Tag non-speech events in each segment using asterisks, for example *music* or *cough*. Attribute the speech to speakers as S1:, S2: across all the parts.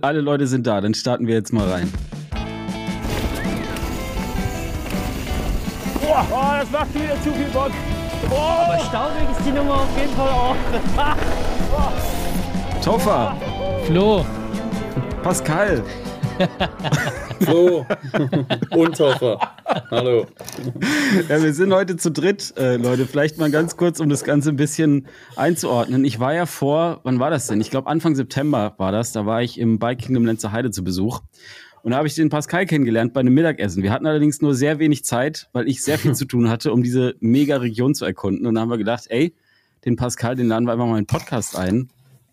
S1: Alle Leute sind da, dann starten wir jetzt mal rein.
S2: Boah, oh, das macht wieder zu viel Bock.
S3: Boah. Aber staubig ist die Nummer auf jeden Fall auch. *laughs*
S1: Toffer.
S3: Flo.
S1: Pascal.
S4: Flo und Toffer. Hallo.
S1: Ja, wir sind heute zu dritt, äh, Leute. Vielleicht mal ganz kurz, um das Ganze ein bisschen einzuordnen. Ich war ja vor, wann war das denn? Ich glaube Anfang September war das. Da war ich im Bike Kingdom Lenzer Heide zu Besuch. Und da habe ich den Pascal kennengelernt bei einem Mittagessen. Wir hatten allerdings nur sehr wenig Zeit, weil ich sehr viel *laughs* zu tun hatte, um diese mega Region zu erkunden. Und da haben wir gedacht, ey, den Pascal, den laden wir einfach mal in den Podcast ein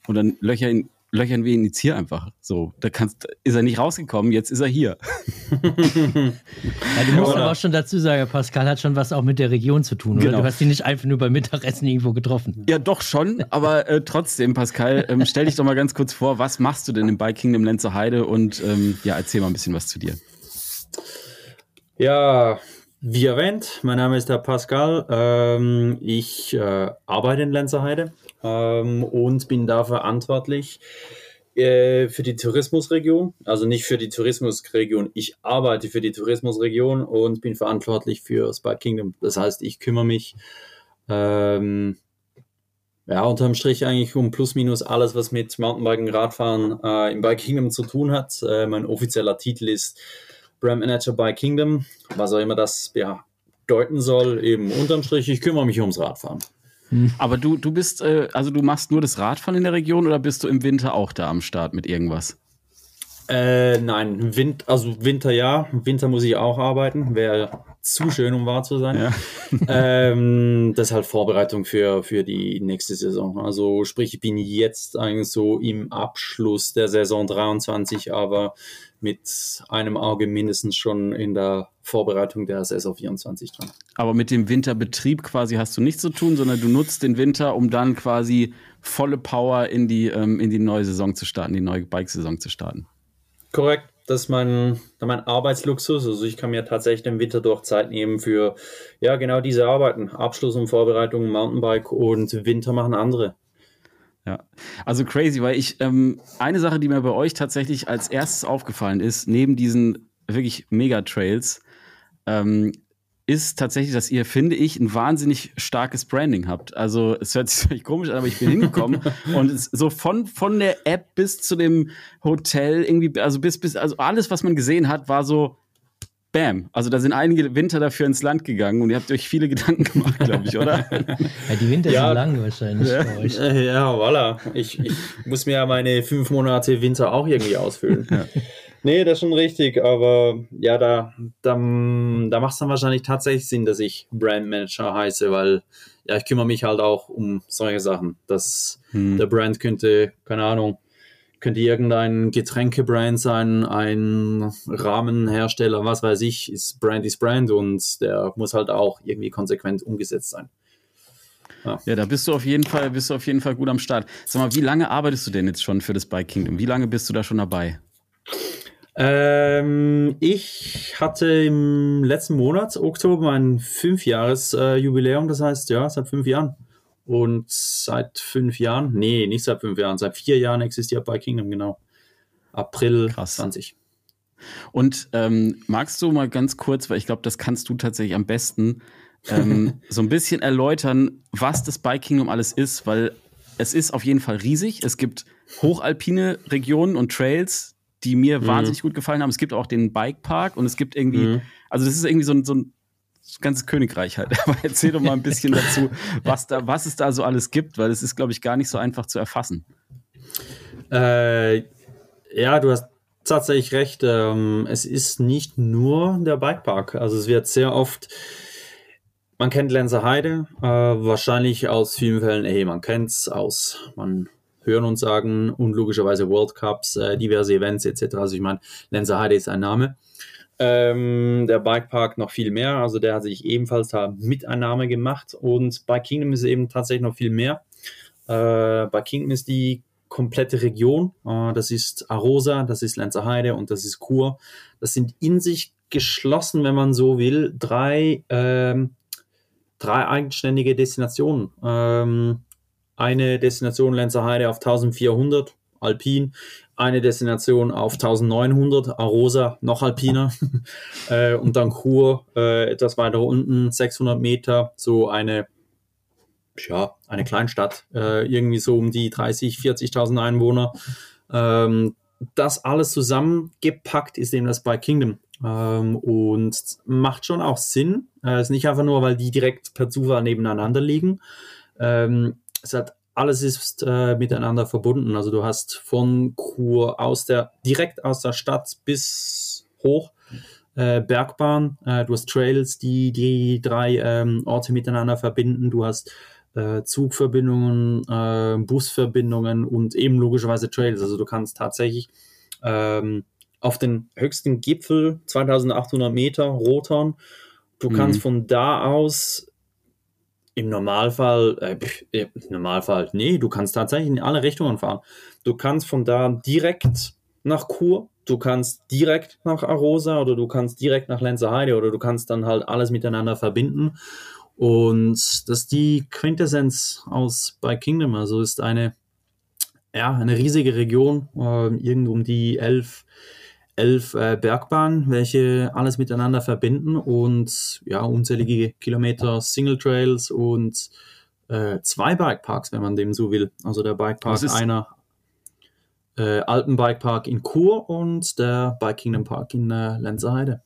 S1: und dann löcher ihn, löchern wir ihn jetzt hier einfach. So, da kannst, ist er nicht rausgekommen, jetzt ist er hier.
S3: ja, du musst aber auch schon dazu sagen, Pascal hat schon was auch mit der Region zu tun, oder? Genau. Du hast ihn nicht einfach nur beim Mittagessen irgendwo getroffen.
S1: Ja, doch schon, aber äh, trotzdem, Pascal, ähm, stell dich doch mal ganz kurz vor, was machst du denn im Bike Kingdom Lenzer Heide und ähm, ja, erzähl mal ein bisschen was zu dir.
S4: Ja, wie erwähnt, mein Name ist der Pascal. Ähm, ich äh, arbeite in Lenzerheide ähm, und bin da verantwortlich äh, für die Tourismusregion. Also nicht für die Tourismusregion, ich arbeite für die Tourismusregion und bin verantwortlich für Spark Kingdom. Das heißt, ich kümmere mich ähm, ja, unterm Strich eigentlich um plus minus alles, was mit Mountainbiken, Radfahren äh, im Bike Kingdom zu tun hat. Äh, mein offizieller Titel ist Brand Manager by Kingdom, was auch immer das bedeuten soll. Eben unterm Strich, ich kümmere mich ums Radfahren.
S1: Hm. Aber du, du bist, äh, also du machst nur das Radfahren in der Region oder bist du im Winter auch da am Start mit irgendwas?
S4: Äh, nein, Wind, also Winter ja. Winter muss ich auch arbeiten. Wäre zu schön, um wahr zu sein. Ja. *laughs* ähm, das ist halt Vorbereitung für, für die nächste Saison. Also sprich, ich bin jetzt eigentlich so im Abschluss der Saison 23, aber mit einem Auge mindestens schon in der Vorbereitung der Saison 24 dran.
S1: Aber mit dem Winterbetrieb quasi hast du nichts zu tun, sondern du nutzt den Winter, um dann quasi volle Power in die, ähm, in die neue Saison zu starten, die neue Bike-Saison zu starten.
S4: Korrekt. Das ist mein, mein Arbeitsluxus. Also ich kann mir tatsächlich im Winter durch Zeit nehmen für ja genau diese Arbeiten. Abschluss und Vorbereitung, Mountainbike und Winter machen andere.
S1: Ja, also crazy, weil ich ähm, eine Sache, die mir bei euch tatsächlich als erstes aufgefallen ist, neben diesen wirklich Mega-Trails, ähm, ist tatsächlich, dass ihr, finde ich, ein wahnsinnig starkes Branding habt. Also es hört sich *laughs* komisch an, aber ich bin hingekommen *laughs* und so von, von der App bis zu dem Hotel, irgendwie, also bis, bis, also alles, was man gesehen hat, war so, Bam. Also da sind einige Winter dafür ins Land gegangen und ihr habt euch viele Gedanken gemacht, glaube ich, oder? *laughs*
S3: ja, die Winter ja, sind lang wahrscheinlich
S4: ja. bei euch. Ja, voilà. Ich, ich muss mir ja meine fünf Monate Winter auch irgendwie ausfüllen. Ja. Nee, das ist schon richtig, aber ja, da, da, da macht es dann wahrscheinlich tatsächlich Sinn, dass ich Brandmanager heiße, weil ja, ich kümmere mich halt auch um solche Sachen. Dass hm. der Brand könnte, keine Ahnung, könnte irgendein Getränkebrand sein, ein Rahmenhersteller, was weiß ich, ist Brand ist Brand und der muss halt auch irgendwie konsequent umgesetzt sein.
S1: Ja. ja, da bist du auf jeden Fall, bist du auf jeden Fall gut am Start. Sag mal, wie lange arbeitest du denn jetzt schon für das Bike Kingdom? Wie lange bist du da schon dabei?
S4: Ähm, ich hatte im letzten Monat, Oktober, mein Fünfjahres-Jubiläum. Äh, das heißt, ja, seit fünf Jahren. Und seit fünf Jahren, nee, nicht seit fünf Jahren, seit vier Jahren existiert bei Kingdom, genau. April Krass. 20.
S1: Und ähm, magst du mal ganz kurz, weil ich glaube, das kannst du tatsächlich am besten, ähm, *laughs* so ein bisschen erläutern, was das Bike Kingdom alles ist, weil es ist auf jeden Fall riesig. Es gibt hochalpine Regionen und Trails, die mir mhm. wahnsinnig gut gefallen haben. Es gibt auch den Bikepark und es gibt irgendwie, mhm. also das ist irgendwie so ein, so ein das ganze Königreich halt. *laughs* Aber erzähl doch mal ein bisschen dazu, was, da, was es da so alles gibt, weil es ist, glaube ich, gar nicht so einfach zu erfassen.
S4: Äh, ja, du hast tatsächlich recht. Ähm, es ist nicht nur der Bikepark. Also es wird sehr oft, man kennt Lenzer Heide, äh, wahrscheinlich aus vielen Fällen, hey, man kennt es aus, man hören uns sagen und logischerweise World Cups, äh, diverse Events etc. Also ich meine, Lenzer Heide ist ein Name. Ähm, der Bikepark noch viel mehr, also der hat sich ebenfalls da Miteinnahme gemacht und bei Kingdom ist eben tatsächlich noch viel mehr. Äh, bei Kingdom ist die komplette Region, äh, das ist Arosa, das ist Lenzerheide und das ist Kur. Das sind in sich geschlossen, wenn man so will, drei, ähm, drei eigenständige Destinationen. Ähm, eine Destination Lenzerheide auf 1400 alpin. Eine Destination auf 1900, Arosa, noch alpiner. *laughs* äh, und dann Chur, äh, etwas weiter unten, 600 Meter, so eine, ja, eine Kleinstadt, äh, irgendwie so um die 30, 40.000 Einwohner. Ähm, das alles zusammengepackt ist eben das Bike Kingdom. Ähm, und macht schon auch Sinn. Es äh, ist nicht einfach nur, weil die direkt per Zufall nebeneinander liegen. Ähm, es hat alles ist äh, miteinander verbunden. Also du hast von Kur aus der direkt aus der Stadt bis hoch äh, Bergbahn. Äh, du hast Trails, die die drei ähm, Orte miteinander verbinden. Du hast äh, Zugverbindungen, äh, Busverbindungen und eben logischerweise Trails. Also du kannst tatsächlich ähm, auf den höchsten Gipfel, 2800 Meter, Roton. Du mhm. kannst von da aus im Normalfall, äh, im Normalfall, nee, du kannst tatsächlich in alle Richtungen fahren. Du kannst von da direkt nach Chur, du kannst direkt nach Arosa oder du kannst direkt nach Lenzerheide oder du kannst dann halt alles miteinander verbinden. Und das ist die Quintessenz aus Bike Kingdom. Also ist eine, ja, eine riesige Region, äh, irgend um die elf elf äh, Bergbahnen, welche alles miteinander verbinden und ja, unzählige Kilometer Single Trails und äh, zwei Bikeparks, wenn man dem so will. Also der Bikepark einer äh, Alpenbikepark in Chur und der Bike Kingdom Park in äh, Lenzerheide.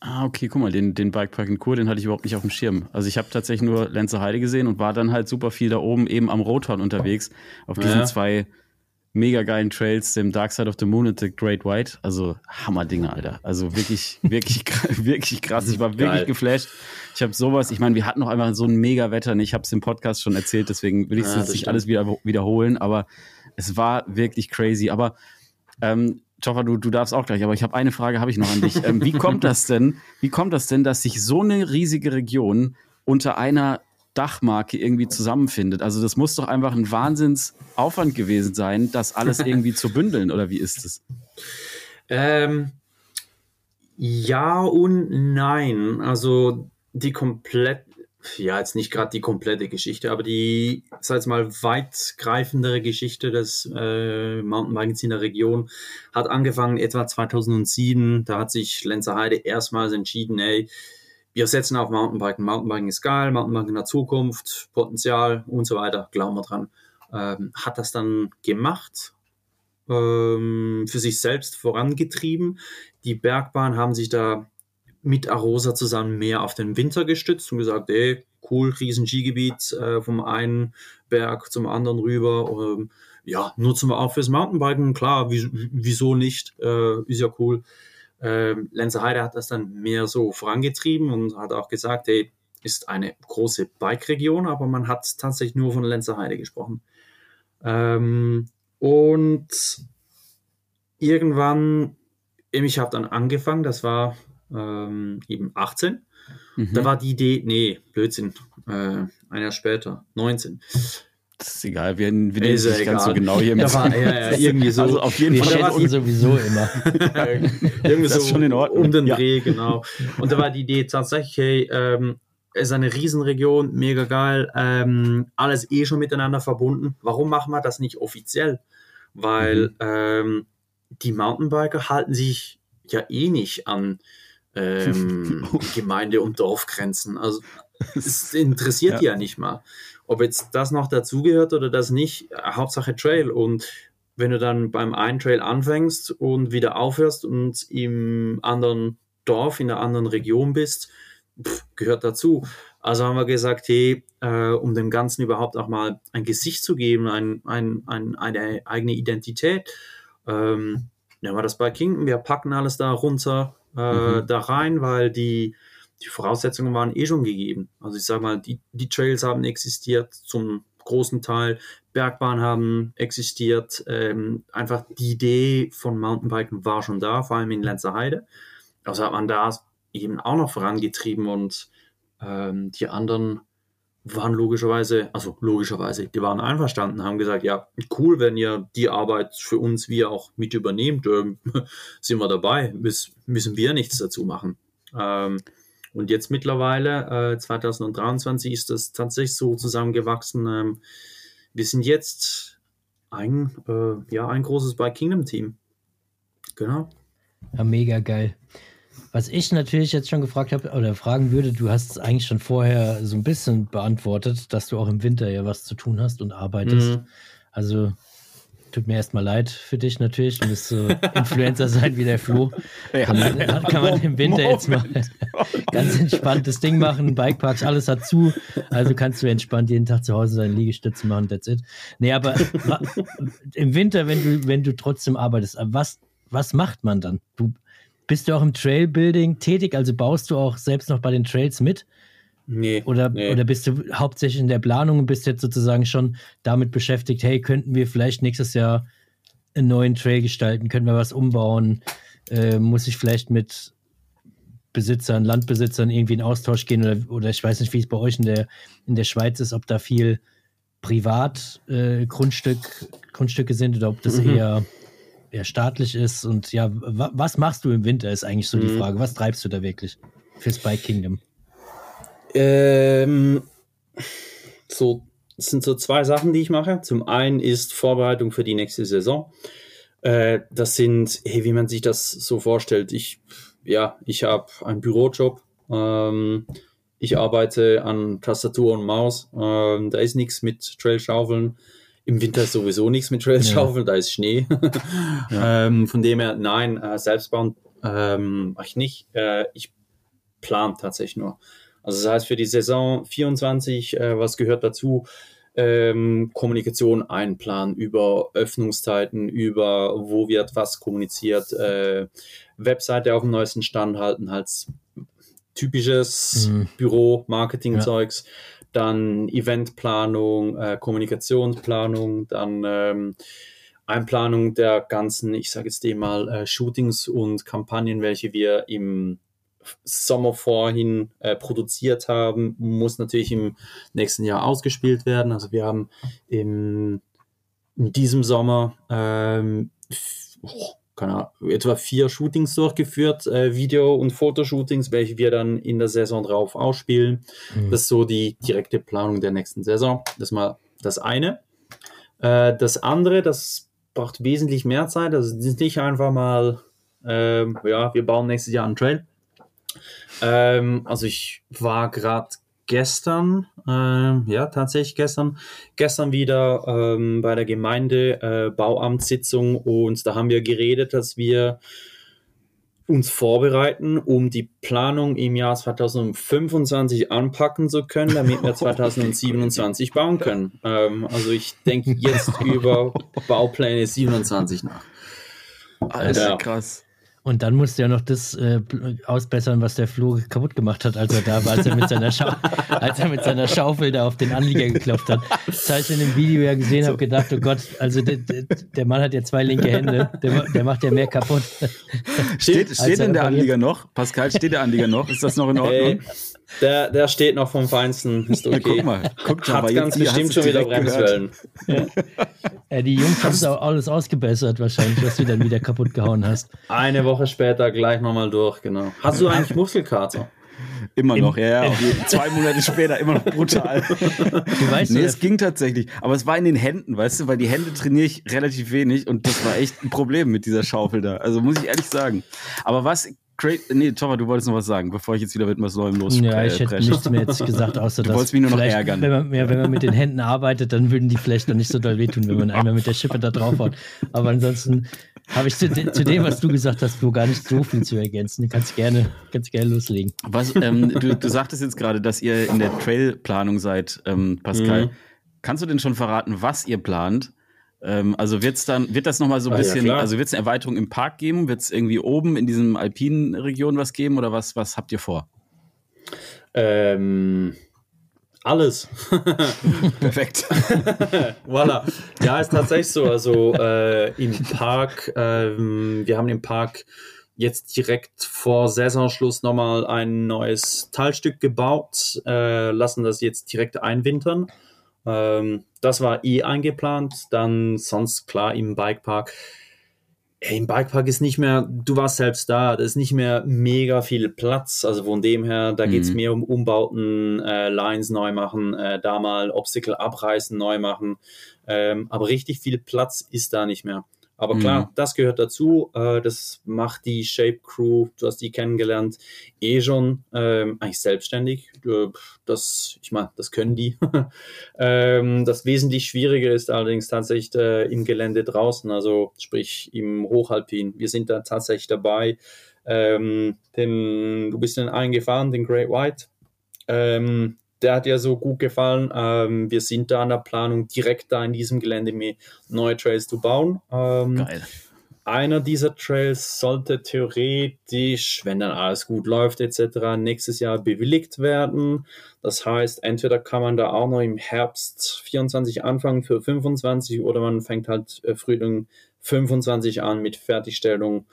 S1: Ah, okay, guck mal, den, den Bikepark in Chur, den hatte ich überhaupt nicht auf dem Schirm. Also ich habe tatsächlich nur Lenzerheide gesehen und war dann halt super viel da oben eben am Rothorn unterwegs, auf diesen ja. zwei mega geilen Trails, dem Dark Side of the Moon und The Great White. Also Hammer-Dinge, Alter. Also wirklich, *laughs* wirklich, wirklich krass. Ich war wirklich Geil. geflasht. Ich habe sowas, ich meine, wir hatten noch einmal so ein mega Wetter. Und ich habe es im Podcast schon erzählt, deswegen will ich es ja, jetzt nicht alles wieder wiederholen, aber es war wirklich crazy. Aber ähm, Joffa, du, du darfst auch gleich, aber ich habe eine Frage, habe ich noch an dich. Ähm, wie kommt das denn? Wie kommt das denn, dass sich so eine riesige Region unter einer Dachmarke irgendwie zusammenfindet. Also das muss doch einfach ein Wahnsinnsaufwand gewesen sein, das alles *laughs* irgendwie zu bündeln, oder wie ist es?
S4: Ähm, ja und nein. Also die komplett, ja, jetzt nicht gerade die komplette Geschichte, aber die, sag jetzt mal, weitgreifendere Geschichte des äh, Mountainbikens in der Region hat angefangen etwa 2007. Da hat sich Lenzerheide erstmals entschieden, ey, wir setzen auf Mountainbiken. Mountainbiken ist geil, Mountainbiken in der Zukunft, Potenzial und so weiter, glauben wir dran. Ähm, hat das dann gemacht, ähm, für sich selbst vorangetrieben. Die Bergbahn haben sich da mit Arosa zusammen mehr auf den Winter gestützt und gesagt, ey, cool, riesen Skigebiet, äh, vom einen Berg zum anderen rüber. Ähm, ja, nutzen wir auch fürs Mountainbiken, klar, wieso nicht, äh, ist ja cool. Ähm, Lenzer Heide hat das dann mehr so vorangetrieben und hat auch gesagt, hey, ist eine große Bike-Region, aber man hat tatsächlich nur von Lenzer Heide gesprochen. Ähm, und irgendwann, ich habe dann angefangen, das war ähm, eben 18. Mhm. Da war die Idee, nee, Blödsinn, äh, ein Jahr später, 19.
S1: Das ist egal, wir, wir nehmen es nicht ganz so genau hier mit.
S4: Ja, ja, ja, irgendwie so.
S3: Also auf jeden wir Fall. Wir sowieso immer. *laughs*
S4: irgendwie das so ist schon in Ordnung. um den ja. Dreh, genau. Und da war die Idee tatsächlich, hey, ähm, es ist eine Riesenregion, mega geil, ähm, alles eh schon miteinander verbunden. Warum machen wir das nicht offiziell? Weil mhm. ähm, die Mountainbiker halten sich ja eh nicht an ähm, *laughs* Gemeinde- und Dorfgrenzen. Also *laughs* es interessiert ja. die ja nicht mal. Ob jetzt das noch dazugehört oder das nicht, Hauptsache Trail. Und wenn du dann beim einen Trail anfängst und wieder aufhörst und im anderen Dorf, in der anderen Region bist, pff, gehört dazu. Also haben wir gesagt, hey, äh, um dem Ganzen überhaupt auch mal ein Gesicht zu geben, ein, ein, ein, eine eigene Identität, ähm, nehmen wir das bei Kington, wir packen alles da runter, äh, mhm. da rein, weil die, die Voraussetzungen waren eh schon gegeben. Also ich sage mal, die, die Trails haben existiert zum großen Teil, Bergbahnen haben existiert, ähm, einfach die Idee von Mountainbiken war schon da, vor allem in Lenzerheide. Also hat man da eben auch noch vorangetrieben und ähm, die anderen waren logischerweise, also logischerweise, die waren einverstanden, haben gesagt, ja, cool, wenn ihr die Arbeit für uns wir auch mit übernehmt, *laughs* sind wir dabei, müssen wir nichts dazu machen. Ähm, und jetzt mittlerweile, äh, 2023, ist das tatsächlich so zusammengewachsen. Ähm, wir sind jetzt ein, äh, ja, ein großes Bike Kingdom Team. Genau.
S3: Ja, mega geil. Was ich natürlich jetzt schon gefragt habe oder fragen würde, du hast es eigentlich schon vorher so ein bisschen beantwortet, dass du auch im Winter ja was zu tun hast und arbeitest. Mhm. Also tut mir erstmal leid für dich natürlich. Du bist so Influencer sein wie der Flo. Ja, kann, man, kann man im Winter Moment. jetzt mal *laughs* ganz entspanntes Ding machen. Bikeparks, alles hat zu. Also kannst du entspannt jeden Tag zu Hause seine Liegestütze machen. That's it. Nee, aber im Winter, wenn du, wenn du trotzdem arbeitest, was, was macht man dann? Du bist du auch im Trailbuilding tätig? Also baust du auch selbst noch bei den Trails mit? Nee. Oder, nee. oder bist du hauptsächlich in der Planung und bist jetzt sozusagen schon damit beschäftigt, hey, könnten wir vielleicht nächstes Jahr einen neuen Trail gestalten? Können wir was umbauen? Äh, muss ich vielleicht mit Besitzern, Landbesitzern irgendwie in Austausch gehen oder, oder ich weiß nicht, wie es bei euch in der, in der Schweiz ist, ob da viel Privatgrundstück, äh, Grundstücke sind oder ob das mhm. eher, eher staatlich ist. Und ja, was machst du im Winter, ist eigentlich so mhm. die Frage. Was treibst du da wirklich fürs Bike Kingdom?
S4: Ähm, so, es sind so zwei Sachen, die ich mache. Zum einen ist Vorbereitung für die nächste Saison. Äh, das sind, hey, wie man sich das so vorstellt. Ich, ja, ich habe einen Bürojob. Ähm, ich arbeite an Tastatur und Maus. Ähm, da ist nichts mit Trailschaufeln. Im Winter ist sowieso nichts mit Trailschaufeln, ja. da ist Schnee. *laughs* ja. ähm, von dem her, nein, äh, selbstbauen ähm, mache ich nicht. Äh, ich plan tatsächlich nur. Also das heißt für die Saison 24, äh, was gehört dazu? Ähm, Kommunikation einplanen über Öffnungszeiten, über wo wird was kommuniziert, äh, Webseite auf dem neuesten Stand halten, halt typisches mhm. Büro-Marketing-Zeugs, ja. dann Eventplanung, äh, Kommunikationsplanung, dann ähm, Einplanung der ganzen, ich sage jetzt dem mal, äh, Shootings und Kampagnen, welche wir im Sommer vorhin äh, produziert haben, muss natürlich im nächsten Jahr ausgespielt werden. Also wir haben im, in diesem Sommer ähm, keine Ahnung, etwa vier Shootings durchgeführt, äh, Video- und Fotoshootings, welche wir dann in der Saison drauf ausspielen. Mhm. Das ist so die direkte Planung der nächsten Saison. Das ist mal das eine. Äh, das andere, das braucht wesentlich mehr Zeit. Also es ist nicht einfach mal, äh, ja, wir bauen nächstes Jahr einen Trail ähm, also ich war gerade gestern, äh, ja tatsächlich gestern, gestern wieder ähm, bei der Gemeinde äh, Bauamtssitzung und da haben wir geredet, dass wir uns vorbereiten, um die Planung im Jahr 2025 anpacken zu können, damit wir *laughs* 2027 bauen können. Ähm, also ich denke jetzt *laughs* über Baupläne 27 nach.
S1: Alter, ja. krass.
S3: Und dann musste er noch das äh, ausbessern, was der Flo kaputt gemacht hat, als er da war, als er mit seiner, Schau *laughs* als er mit seiner Schaufel da auf den Anlieger geklopft hat. Das habe ich in dem Video ja gesehen, so. habe gedacht, oh Gott, also der, der, Mann hat ja zwei linke Hände, der, der macht ja mehr kaputt.
S1: Steht, steht denn der Anlieger noch? Pascal, steht der Anlieger noch? Ist das noch in Ordnung? Hey,
S4: der, der steht noch vom Feinsten. Ist okay.
S1: Guck mal, guck
S4: Hat mal, ganz bestimmt schon wieder Bremswellen.
S3: Ja. ja. die Jungs haben es auch alles ausgebessert, wahrscheinlich, was du dann wieder kaputt gehauen hast.
S4: Eine Woche später gleich nochmal durch, genau. Hast du eigentlich Muskelkater?
S1: Immer noch, ja, ja. Zwei Monate später immer noch brutal. Du weißt nee, es ging tatsächlich. Aber es war in den Händen, weißt du, weil die Hände trainiere ich relativ wenig und das war echt ein Problem mit dieser Schaufel da. Also muss ich ehrlich sagen. Aber was Nee, Tova, du wolltest noch was sagen, bevor ich jetzt wieder mit was Neuem los.
S3: Ja, ich hätte nichts mehr jetzt gesagt, außer *laughs*
S1: du dass. Du wolltest mich nur noch ärgern.
S3: Wenn man, ja, wenn man mit den Händen arbeitet, dann würden die vielleicht noch nicht so doll wehtun, wenn man einmal mit der Schippe da drauf haut. Aber ansonsten habe ich zu, zu, dem, was du gesagt hast, Flo, gar nicht so viel zu ergänzen. Du kannst gerne, kannst gerne loslegen.
S1: Was, ähm, du, du sagtest jetzt gerade, dass ihr in der Trailplanung seid, ähm, Pascal. Mhm. Kannst du denn schon verraten, was ihr plant? Ähm, also wird's dann, wird das nochmal so ein ah, bisschen, ja, also wird es eine Erweiterung im Park geben? Wird es irgendwie oben in diesem alpinen Region was geben oder was, was habt ihr vor?
S4: Ähm, alles. *laughs*
S1: Perfekt. *laughs*
S4: voilà. Ja, ist tatsächlich so. Also äh, im Park, ähm, wir haben im Park jetzt direkt vor Saisonschluss nochmal ein neues Teilstück gebaut, äh, lassen das jetzt direkt einwintern. Ähm, das war eh eingeplant. Dann sonst klar im Bikepark. Ey, Im Bikepark ist nicht mehr, du warst selbst da, da ist nicht mehr mega viel Platz. Also von dem her, da geht es
S1: Mhm.
S4: mehr um Umbauten, äh, Lines neu machen, äh, da mal Obstacle abreißen, neu machen. Ähm, aber richtig viel Platz ist da nicht mehr. Aber klar,
S1: Mhm.
S4: das gehört dazu. Äh, das macht die Shape Crew, du hast die kennengelernt, eh schon ähm, eigentlich selbstständig. Das, ich meine, das können die. *laughs* ähm, das wesentlich Schwierige ist allerdings tatsächlich äh, im Gelände draußen, also sprich im Hochalpin. Wir sind da tatsächlich dabei. Ähm, den, du bist den eingefahren, den Great White. Ähm, der hat ja so gut gefallen. Ähm, wir sind da an der Planung, direkt da in diesem Gelände mehr neue Trails zu bauen. Ähm,
S1: Geil.
S4: einer dieser Trails sollte theoretisch, wenn dann alles gut läuft etc., nächstes Jahr bewilligt werden. Das heißt, entweder kann man da auch noch im Herbst 24 anfangen für 25 oder man fängt halt äh, Frühling 25 an mit Fertigstellung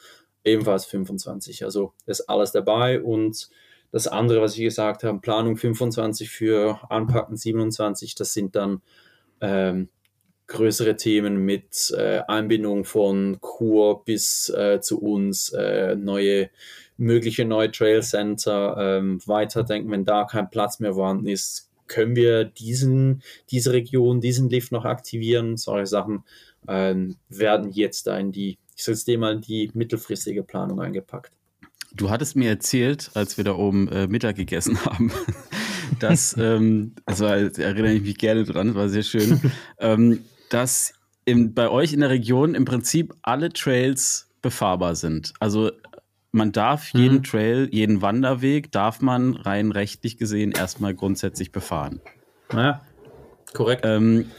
S4: ebenfalls 25. Also ist alles dabei und das andere, was ich gesagt habe, Planung 25 für Anpacken 27, das sind dann ähm, größere Themen mit äh, Einbindung von Kur bis äh, zu uns, äh, neue mögliche neue Trail Center, ähm, weiterdenken, wenn da kein Platz mehr vorhanden ist, können wir diesen, diese Region, diesen Lift noch aktivieren. Solche Sachen ähm, werden jetzt da in die, ich sage jetzt mal, in die mittelfristige Planung eingepackt.
S1: Du hattest mir erzählt, als wir da oben äh, Mittag gegessen *laughs* haben, dass, ähm, also erinnere ich mich gerne dran, das war sehr schön, *laughs* ähm, dass im, bei euch in der Region im Prinzip alle Trails befahrbar sind. Also man darf jeden
S4: Mhm.
S1: Trail, jeden Wanderweg, darf man rein rechtlich gesehen erstmal grundsätzlich befahren.
S4: Ja, korrekt.
S1: Ähm,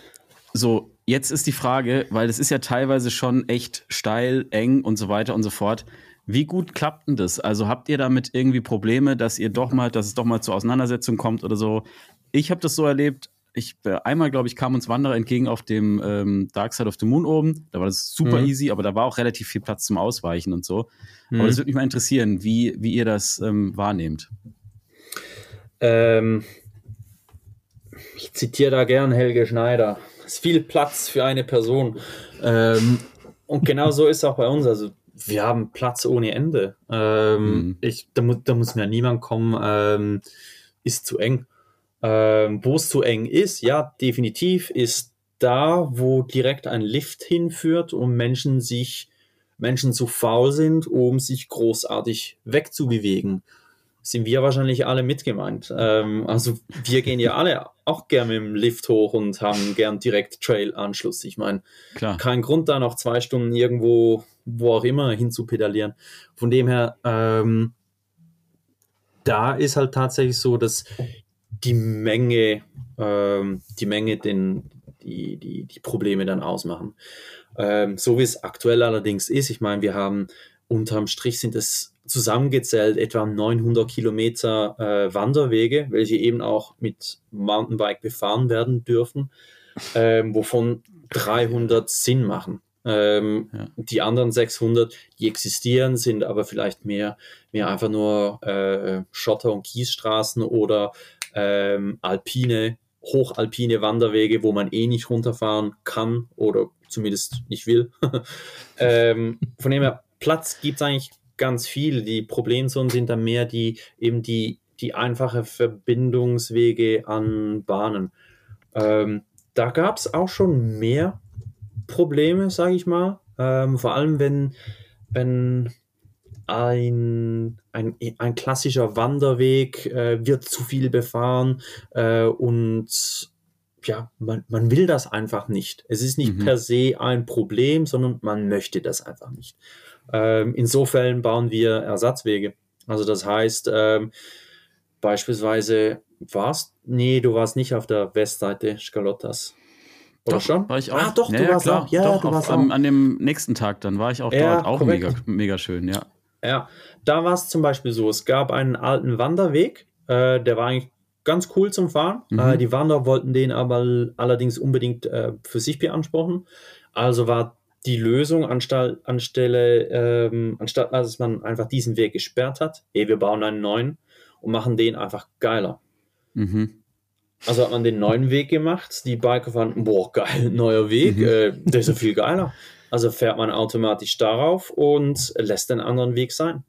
S1: so, jetzt ist die Frage, weil es ist ja teilweise schon echt steil, eng und so weiter und so fort. Wie gut klappt denn das? Also habt ihr damit irgendwie Probleme, dass ihr doch mal, dass es doch mal zur Auseinandersetzung kommt oder so? Ich habe das so erlebt. Ich äh, einmal, glaube ich, kam uns Wanderer entgegen auf dem ähm, Dark Side of the Moon oben. Da war das super
S4: Mhm.
S1: easy, aber da war auch relativ viel Platz zum Ausweichen und so.
S4: Mhm.
S1: Aber das würde mich mal interessieren, wie, wie ihr das ähm, wahrnehmt.
S4: Ähm, ich zitiere da gern Helge Schneider. Es ist viel Platz für eine Person. Ähm, und genau so ist es auch bei uns. Also wir haben Platz ohne Ende. Ähm,
S1: Mhm.
S4: ich, da, mu da muss mir niemand kommen, ähm, ist zu eng. Ähm, wo es zu eng ist, ja, definitiv, ist da, wo direkt ein Lift hinführt und Menschen sich, Menschen zu faul sind, um sich großartig wegzubewegen sind wir wahrscheinlich alle mitgemeint. Ähm, also wir gehen ja alle auch gern mit dem Lift hoch und haben gern direkt Trail-Anschluss. Ich meine, kein Grund da noch zwei Stunden irgendwo, wo auch immer, hin zu pedalieren. Von dem her, ähm, da ist halt tatsächlich so, dass die Menge, ähm, die Menge den, die, die, die Probleme dann ausmachen. Ähm, so wie es aktuell allerdings ist, ich meine, wir haben unterm Strich sind es zusammengezählt etwa 900 Kilometer äh, Wanderwege, welche eben auch mit Mountainbike befahren werden dürfen, ähm, wovon 300 Sinn machen. Ähm,
S1: Ja.
S4: Die anderen 600, die existieren, sind aber vielleicht mehr, mehr einfach nur äh, Schotter- und Kiesstraßen oder ähm, alpine, hochalpine Wanderwege, wo man eh nicht runterfahren kann oder zumindest nicht will. *laughs* ähm, von dem her, Platz gibt es eigentlich ganz viel. Die Problemzonen sind dann mehr die eben die, die einfache Verbindungswege an Bahnen. Ähm, da gab es auch schon mehr Probleme, sage ich mal. Ähm, vor allem, wenn, wenn ein, ein, ein klassischer Wanderweg äh, wird zu viel befahren äh, und ja, man, man will das einfach nicht. Es ist nicht
S1: Mhm.
S4: per se ein Problem, sondern man möchte das einfach nicht. Ähm, insofern bauen wir Ersatzwege. Also das heißt, ähm, beispielsweise warst, nee, du warst nicht auf der Westseite Scalottas. Oder
S1: Doch,
S4: schon?
S1: war ich auch.
S4: Ah, doch, du warst auch. Ja,
S1: doch,
S4: du
S1: auf,
S4: warst
S1: am,
S4: auch.
S1: an dem nächsten Tag dann war ich auch
S4: Ja,
S1: dort. Auch
S4: korrekt.
S1: mega, mega schön, ja.
S4: Ja, da war es zum Beispiel so, es gab einen alten Wanderweg, äh, der war eigentlich ganz cool zum Fahren.
S1: Mhm.
S4: Äh, die Wanderer wollten den aber allerdings unbedingt äh, für sich beanspruchen. Also war die Lösung anstelle, anstelle ähm, anstatt dass man einfach diesen Weg gesperrt hat, ey, wir bauen einen neuen und machen den einfach geiler.
S1: Mhm.
S4: Also hat man den neuen Weg gemacht, die Biker fanden, boah, geil, *laughs* neuer Weg,
S1: Mhm.
S4: äh, der ist ja viel geiler. Also fährt man automatisch darauf und lässt den anderen Weg sein.